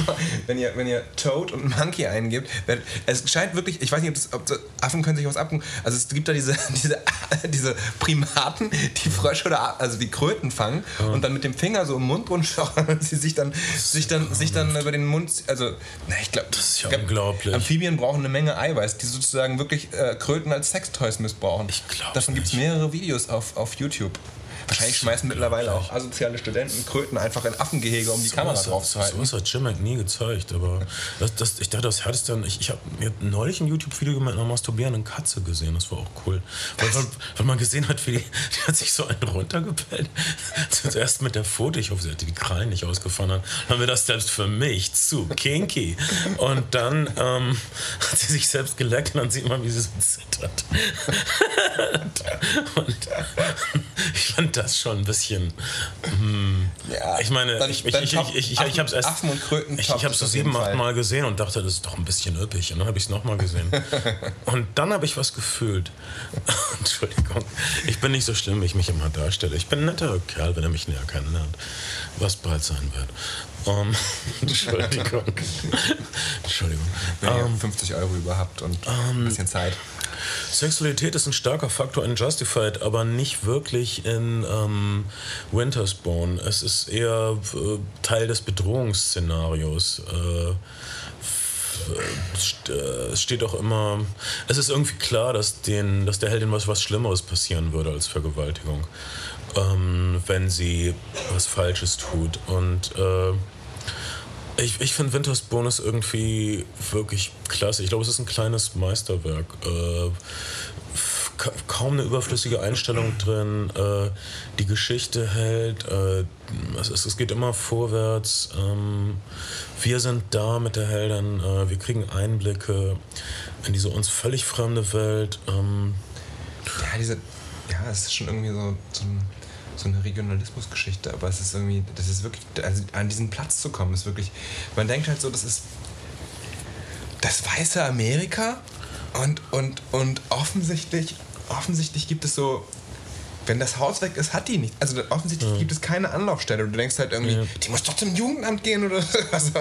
S2: wenn ihr, wenn ihr Toad und Monkey eingibt, wenn- es scheint wirklich, ich weiß nicht, ob, das, ob das, Affen können sich was abgucken. Also es gibt da diese, diese, diese Primaten, die Frösche oder also die Kröten fangen und dann mit dem Finger so im Mund rumschauen und sie sich dann, sich dann, sich dann über den Mund, also, na, ich glaube,
S1: Das ist ja unglaublich.
S2: Amphibien brauchen eine Menge Eiweiß, die sozusagen wirklich äh, Kröten als Sextoys missbrauchen.
S1: Ich glaub's
S2: Davon gibt es mehrere Videos auf, auf YouTube. Wahrscheinlich schmeißen mittlerweile auch asoziale Studenten Kröten einfach in Affengehege, um die Kamera
S1: was,
S2: drauf zu halten.
S1: Sowas hat Jim nie gezeigt, aber das, das, ich dachte, das härteste dann. Ich, ich habe mir neulich ein YouTube-Video mit einer masturbierenden Katze gesehen, das war auch cool. Weil, weil, weil man gesehen hat, wie die, die hat sich so einen runtergepellt. Zuerst mit der Foto, ich hoffe, sie hatte die Krallen nicht ausgefahren. Dann haben wir das selbst für mich zu kinky. Und dann ähm, hat sie sich selbst geleckt und dann sieht man, wie sie so zittert. Und ich fand das schon ein bisschen. hm,
S2: Ja,
S1: ich meine,
S2: dann-
S1: ich,
S2: dann
S1: ich,
S2: top
S1: ich, ich,
S2: Affen-
S1: ich habe es erst.
S2: Affen und Kröten
S1: Ich, ich habe es so sieben, acht. Mal gesehen und dachte, das ist doch ein bisschen üppig. Und dann habe ich es nochmal gesehen. und dann habe ich was gefühlt. Entschuldigung. Ich bin nicht so schlimm, wie ich mich immer darstelle. Ich bin ein netter Kerl, wenn er mich näher kennenlernt. Was bald sein wird. Ähm, Entschuldigung. Entschuldigung.
S2: Wenn ihr 50 Euro über habt und ein bisschen Zeit.
S1: Sexualität ist ein starker Faktor in Justified, aber nicht wirklich in ähm, Winter's Bone. Es ist eher äh, Teil des Bedrohungsszenarios. Äh, äh, es steht auch immer, es ist irgendwie klar, dass, den, dass der Heldin was, was Schlimmeres passieren würde als Vergewaltigung, ähm, wenn sie was Falsches tut. Und äh, ich, ich finde Winters Bonus irgendwie wirklich klasse. Ich glaube, es ist ein kleines Meisterwerk. Äh, kaum eine überflüssige Einstellung drin. Äh, die Geschichte hält. Äh, es, es, geht immer vorwärts. Ähm, wir sind da mit der Heldin. Äh, wir kriegen Einblicke in diese uns völlig fremde Welt. Ähm,
S2: Ja, diese, ja, es ist schon irgendwie so, so, so eine Regionalismusgeschichte, aber es ist irgendwie, das ist wirklich, also an diesen Platz zu kommen, ist wirklich, man denkt halt so, das ist das weiße Amerika und, und, und offensichtlich, offensichtlich gibt es so, wenn das Haus weg ist, hat die nicht. Also offensichtlich gibt es keine Anlaufstelle. Du denkst halt irgendwie,
S1: Ja.
S2: die muss doch zum Jugendamt gehen oder so. Also,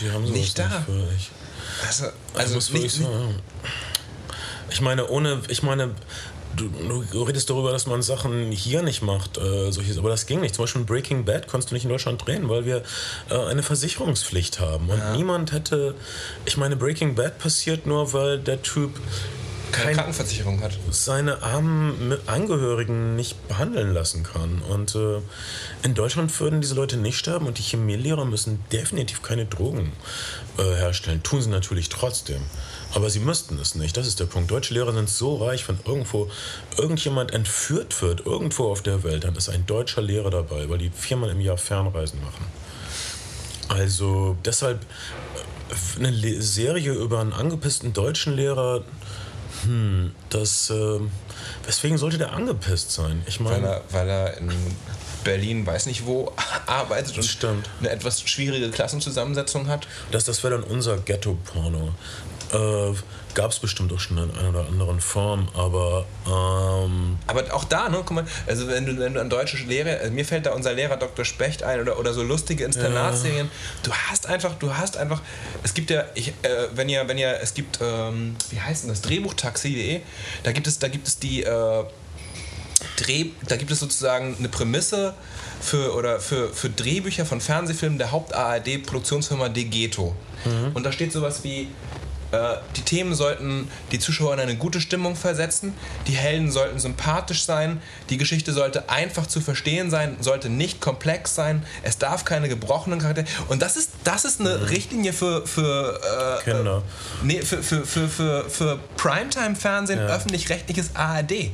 S1: die haben sowas
S2: nicht da.
S1: nicht für ich.
S2: Also,
S1: Also
S2: also
S1: muss
S2: nicht,
S1: sagen. Ich meine, ohne, ich meine, du, du redest darüber, dass man Sachen hier nicht macht, äh, solches, aber das ging nicht. Zum Beispiel Breaking Bad konntest du nicht in Deutschland drehen, weil wir äh, eine Versicherungspflicht haben. Und niemand hätte, ich meine, Breaking Bad passiert nur, weil der Typ
S2: keine Krankenversicherung hat.
S1: seine armen Angehörigen nicht behandeln lassen kann. Und äh, in Deutschland würden diese Leute nicht sterben und die Chemielehrer müssen definitiv keine Drogen äh, herstellen. Tun sie natürlich trotzdem. Aber sie müssten es nicht. Das ist der Punkt. Deutsche Lehrer sind so reich, wenn irgendwo irgendjemand entführt wird, irgendwo auf der Welt, dann ist ein deutscher Lehrer dabei, weil die viermal im Jahr Fernreisen machen. Also deshalb äh, eine Serie über einen angepissten deutschen Lehrer, hm, das, äh, weswegen sollte der angepisst sein? Ich
S2: Weil
S1: meine,
S2: er, weil er in Berlin, weiß nicht wo, arbeitet und
S1: Stimmt.
S2: eine etwas schwierige Klassenzusammensetzung hat.
S1: das, das wäre dann unser Ghetto-Porno. Äh, Gab es bestimmt auch schon in einer oder anderen Form, aber ähm,
S2: Aber auch da, ne, guck mal, also wenn du, wenn du an deutsche Lehrer, also mir fällt da unser Lehrer Dr. Specht ein oder, oder so lustige Internatsserien. Du hast einfach, du hast einfach, es gibt ja, ich, äh, wenn ihr, wenn ihr, es gibt, ähm, wie heißt denn das, Drehbuchtaxi.de, da gibt es, da gibt es die, äh, Dreh, da gibt es sozusagen eine Prämisse für, oder für, für Drehbücher von Fernsehfilmen der Haupt-ARD-Produktionsfirma Degeto. Und da steht sowas wie, äh, die Themen sollten die Zuschauer in eine gute Stimmung versetzen, die Helden sollten sympathisch sein, die Geschichte sollte einfach zu verstehen sein, sollte nicht komplex sein, es darf keine gebrochenen Charaktere. Und das ist, das ist eine Richtlinie für, für, äh,
S1: Kinder.
S2: Nee, für, für, für, für, für Primetime-Fernsehen,
S1: Ja.
S2: öffentlich-rechtliches ARD.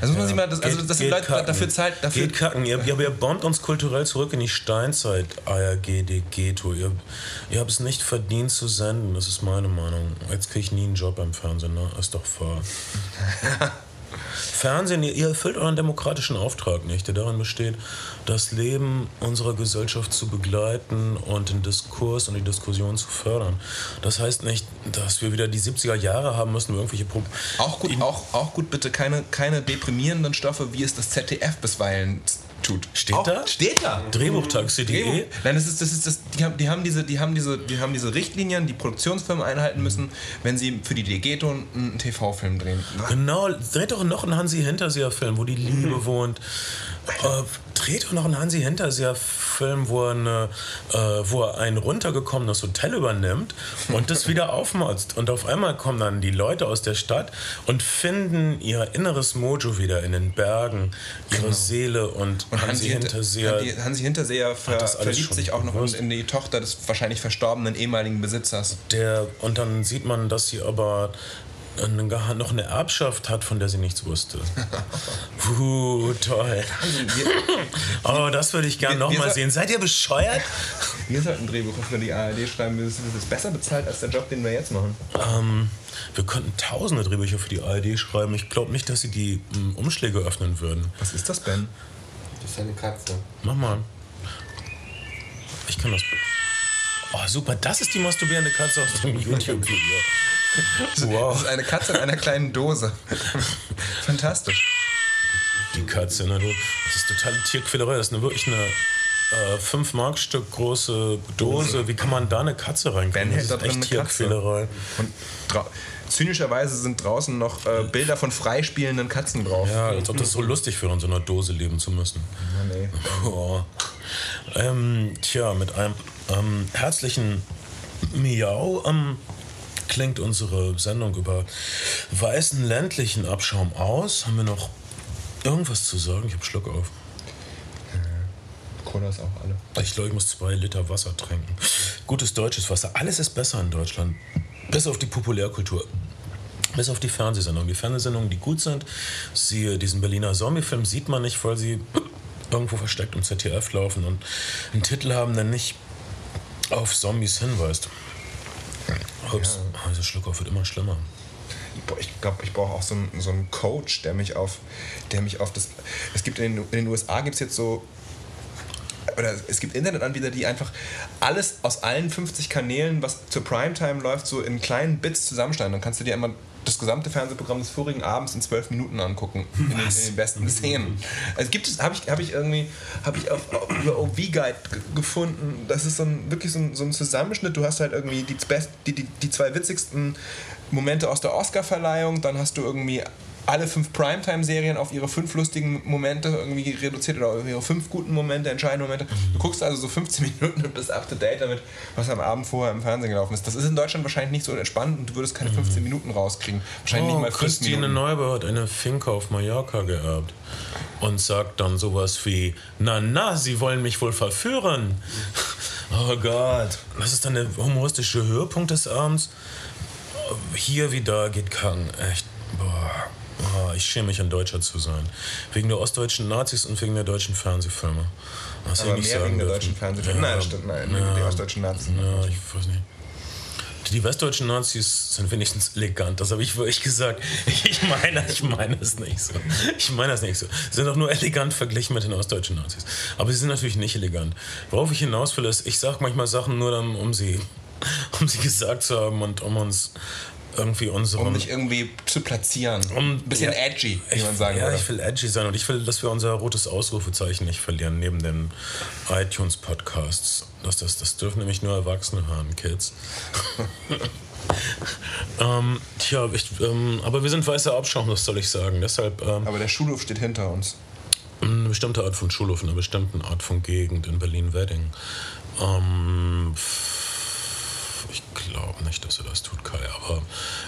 S2: Das muss man sich mal, das, also
S1: Geht-
S2: das sind
S1: geht
S2: Leute
S1: kacken.
S2: dafür Zeit, dafür.
S1: Geht kacken. Ihr, ihr, ihr bombt uns kulturell zurück in die Steinzeit, ARG, die Ghetto. Ihr, ihr habt es nicht verdient zu senden, das ist meine Meinung. Jetzt kriege ich nie einen Job beim Fernsehen, ne? Ist doch wahr. Fernsehen, ihr, ihr erfüllt euren demokratischen Auftrag nicht, der darin besteht, das Leben unserer Gesellschaft zu begleiten und den Diskurs und die Diskussion zu fördern. Das heißt nicht, dass wir wieder die 70er Jahre haben müssen, wo irgendwelche Pro
S2: Auch gut, auch, auch gut bitte keine, keine deprimierenden Stoffe, wie es das ZDF bisweilen tut.
S1: Steht
S2: auch,
S1: da?
S2: Steht da.
S1: Drehbuchtaxi.de.
S2: Drehbuch. Nein, das ist, das ist das, die, haben, die, haben diese, die, haben diese, die haben diese Richtlinien, die Produktionsfirmen einhalten müssen, wenn sie für die Degeto einen TV-Film drehen.
S1: Genau, dreht doch noch einen Hansi Hinterseher-Film, wo die Liebe wohnt. Äh, dreht doch noch einen Hansi Hinterseher-Film, wo, er eine, äh, wo er ein runtergekommenes Hotel übernimmt und das wieder aufmotzt. Und auf einmal kommen dann die Leute aus der Stadt und finden ihr inneres Mojo wieder in den Bergen, ihre Seele und,
S2: Und
S1: Hansi,
S2: Hinter-
S1: Hinterseher.
S2: Hansi, Hansi Hinterseher ver, verliebt sich auch noch in, in die Tochter des wahrscheinlich verstorbenen ehemaligen Besitzers.
S1: Der, und dann sieht man, dass sie aber noch eine Erbschaft hat, von der sie nichts wusste. Uh, toll. Oh, das würde ich gerne nochmal sehen. Seid ihr bescheuert?
S2: Wir sollten Drehbuch für die ARD schreiben, das ist besser bezahlt als der Job, den wir jetzt machen.
S1: Ähm, wir könnten tausende Drehbücher für die ARD schreiben. Ich glaube nicht, dass sie die mm, Umschläge öffnen würden.
S2: Was ist das, Ben?
S3: Das ist eine Katze.
S1: Mach mal. Ich kann das. Oh, super. Das ist die masturbierende Katze aus dem YouTube-Video.
S2: Das
S1: Wow.
S2: ist eine Katze in einer kleinen Dose. Fantastisch.
S1: Die Katze, ne? Du, das ist totale Tierquälerei. Das ist eine, wirklich eine äh, 5 Mark Stück große Dose. Wie kann man da eine Katze reinkriegen? Das
S2: da
S1: ist echt. Tierquälerei.
S2: Und zynischerweise sind draußen noch äh, Bilder von freispielenden Katzen drauf.
S1: Ja, als ob das so lustig wäre, in so einer Dose leben zu müssen.
S2: Mann, ey.
S1: Oh. Ähm, tja, mit einem ähm, herzlichen Miau ähm, klingt unsere Sendung über weißen ländlichen Abschaum aus. Haben wir noch irgendwas zu sagen? Ich habe Schluck auf.
S2: Cola ist auch alle.
S1: Ich glaube, ich muss zwei Liter Wasser trinken. Gutes deutsches Wasser. Alles ist besser in Deutschland. Bis auf die Populärkultur. Bis auf die Fernsehsendungen. Die Fernsehsendungen, die gut sind, siehe diesen Berliner Zombie-Film, sieht man nicht, weil sie irgendwo versteckt im ZDF laufen und einen Titel haben, der nicht auf Zombies hinweist. Ups, oh, dieser Schluckauf wird immer schlimmer.
S2: Ich glaube, ich brauche auch so einen, so einen Coach, der mich auf, der mich auf das. Es gibt in den, in den USA gibt es jetzt so. Oder es gibt Internetanbieter, die einfach alles aus allen 50 Kanälen, was zur Primetime läuft, so in kleinen Bits zusammenschneiden. Dann kannst du dir einmal das gesamte Fernsehprogramm des vorigen Abends in zwölf Minuten angucken. In den, in den besten Szenen. Also gibt es, habe ich, hab ich irgendwie, habe ich auf, über OV Guide ge- gefunden. Das ist so ein, wirklich so ein, so ein Zusammenschnitt. Du hast halt irgendwie die, best, die, die, die zwei witzigsten Momente aus der Oscar-Verleihung, dann hast du irgendwie alle fünf Primetime-Serien auf ihre fünf lustigen Momente irgendwie reduziert oder auf ihre fünf guten Momente, entscheidende Momente. Du guckst also so 15 Minuten und bist up to date damit, was am Abend vorher im Fernsehen gelaufen ist. Das ist in Deutschland wahrscheinlich nicht so entspannt und du würdest keine 15 Minuten rauskriegen. Wahrscheinlich
S1: Oh,
S2: nicht mal fünf
S1: Christine
S2: Minuten.
S1: Neubauer hat eine Finca auf Mallorca geerbt und sagt dann sowas wie, na na, Sie wollen mich wohl verführen. Oh Gott. Das ist dann der humoristische Höhepunkt des Abends. Hier wie da geht Kang. Echt, boah. Oh, ich schäme mich, ein Deutscher zu sein. Wegen der ostdeutschen Nazis und wegen der deutschen Fernsehfilme. Das hätte
S2: Aber
S1: ich nicht
S2: mehr wegen der
S1: dürfen.
S2: deutschen Fernsehfilme. Nein, stimmt, nein, wegen der ostdeutschen Nazis.
S1: Ja, ich weiß nicht. Die westdeutschen Nazis sind wenigstens elegant, das habe ich wirklich gesagt. Ich meine, ich meine es nicht so. Ich meine es nicht so. Sie sind auch nur elegant verglichen mit den ostdeutschen Nazis. Aber sie sind natürlich nicht elegant. Worauf ich hinaus will, ist, ich sage manchmal Sachen nur dann, um sie, um sie gesagt zu haben und um uns irgendwie unseren...
S2: Um dich irgendwie zu platzieren.
S1: Um-
S2: Ein bisschen
S1: ja.
S2: edgy, wie
S1: ich,
S2: man sagen
S1: ja,
S2: würde.
S1: ich will edgy sein und ich will, dass wir unser rotes Ausrufezeichen nicht verlieren neben den iTunes-Podcasts. Das, das, das dürfen nämlich nur Erwachsene hören, Kids. ähm, tja, ich, ähm, aber wir sind weißer Abschaum, das soll ich sagen. Deshalb ähm,
S2: Aber der Schulhof steht hinter uns.
S1: eine bestimmte Art von Schulhof, eine bestimmte Art von Gegend in Berlin-Wedding. Ähm, ich glaube nicht, dass er das tut, Kai. Aber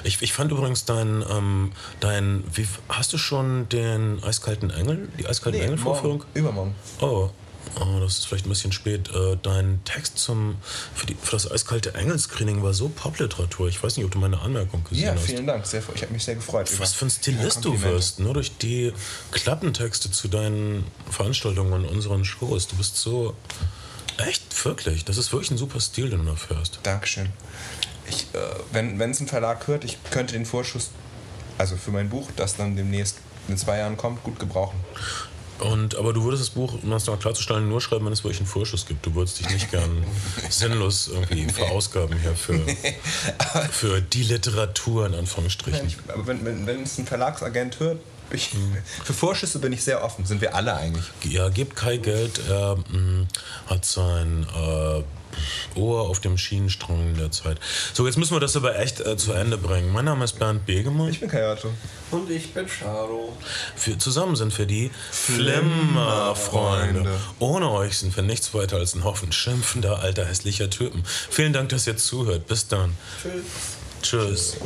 S1: ich, ich fand übrigens dein, ähm, dein wie, hast du schon den Eiskalten Engel, die Eiskalten Engel-Vorführung?
S2: morgen, übermorgen.
S1: Oh. oh, das ist vielleicht ein bisschen spät. Äh, dein Text zum, für, die, für das Eiskalte Engel-Screening war so Popliteratur. Ich weiß nicht, ob du meine Anmerkung gesehen
S2: Ja,
S1: hast.
S2: vielen Dank. Sehr, ich habe mich sehr gefreut.
S1: Was für ein Stilist du wirst, nur durch die Klappentexte zu deinen Veranstaltungen und unseren Shows. Du bist so. Echt, wirklich. Das ist wirklich ein super Stil, den du da fährst.
S2: Dankeschön. Ich, äh, wenn es ein Verlag hört, ich könnte den Vorschuss, also für mein Buch, das dann demnächst in zwei Jahren kommt, gut gebrauchen.
S1: Und, aber du würdest das Buch, um das noch klarzustellen, nur schreiben, wenn es wirklich einen Vorschuss gibt. Du würdest dich nicht gern sinnlos irgendwie verausgaben hier für, für die Literatur, in Anführungsstrichen.
S2: Ich, aber wenn, wenn, wenn es ein Verlagsagent hört, ich, für Vorschüsse bin ich sehr offen. Sind wir alle eigentlich.
S1: Ja, gebt Kai Geld. Er mh, hat sein äh, Ohr auf dem Schienenstrang der Zeit. So, jetzt müssen wir das aber echt äh, zu Ende bringen. Mein Name ist Bernd Begemann.
S2: Ich bin Kayato.
S3: Und ich bin Charo.
S1: Wir, zusammen sind wir die Flimmerfreunde. Ohne euch sind wir nichts weiter als ein Haufen schimpfender, alter, hässlicher Typen. Vielen Dank, dass ihr zuhört. Bis dann.
S3: Tschüss.
S1: Tschüss.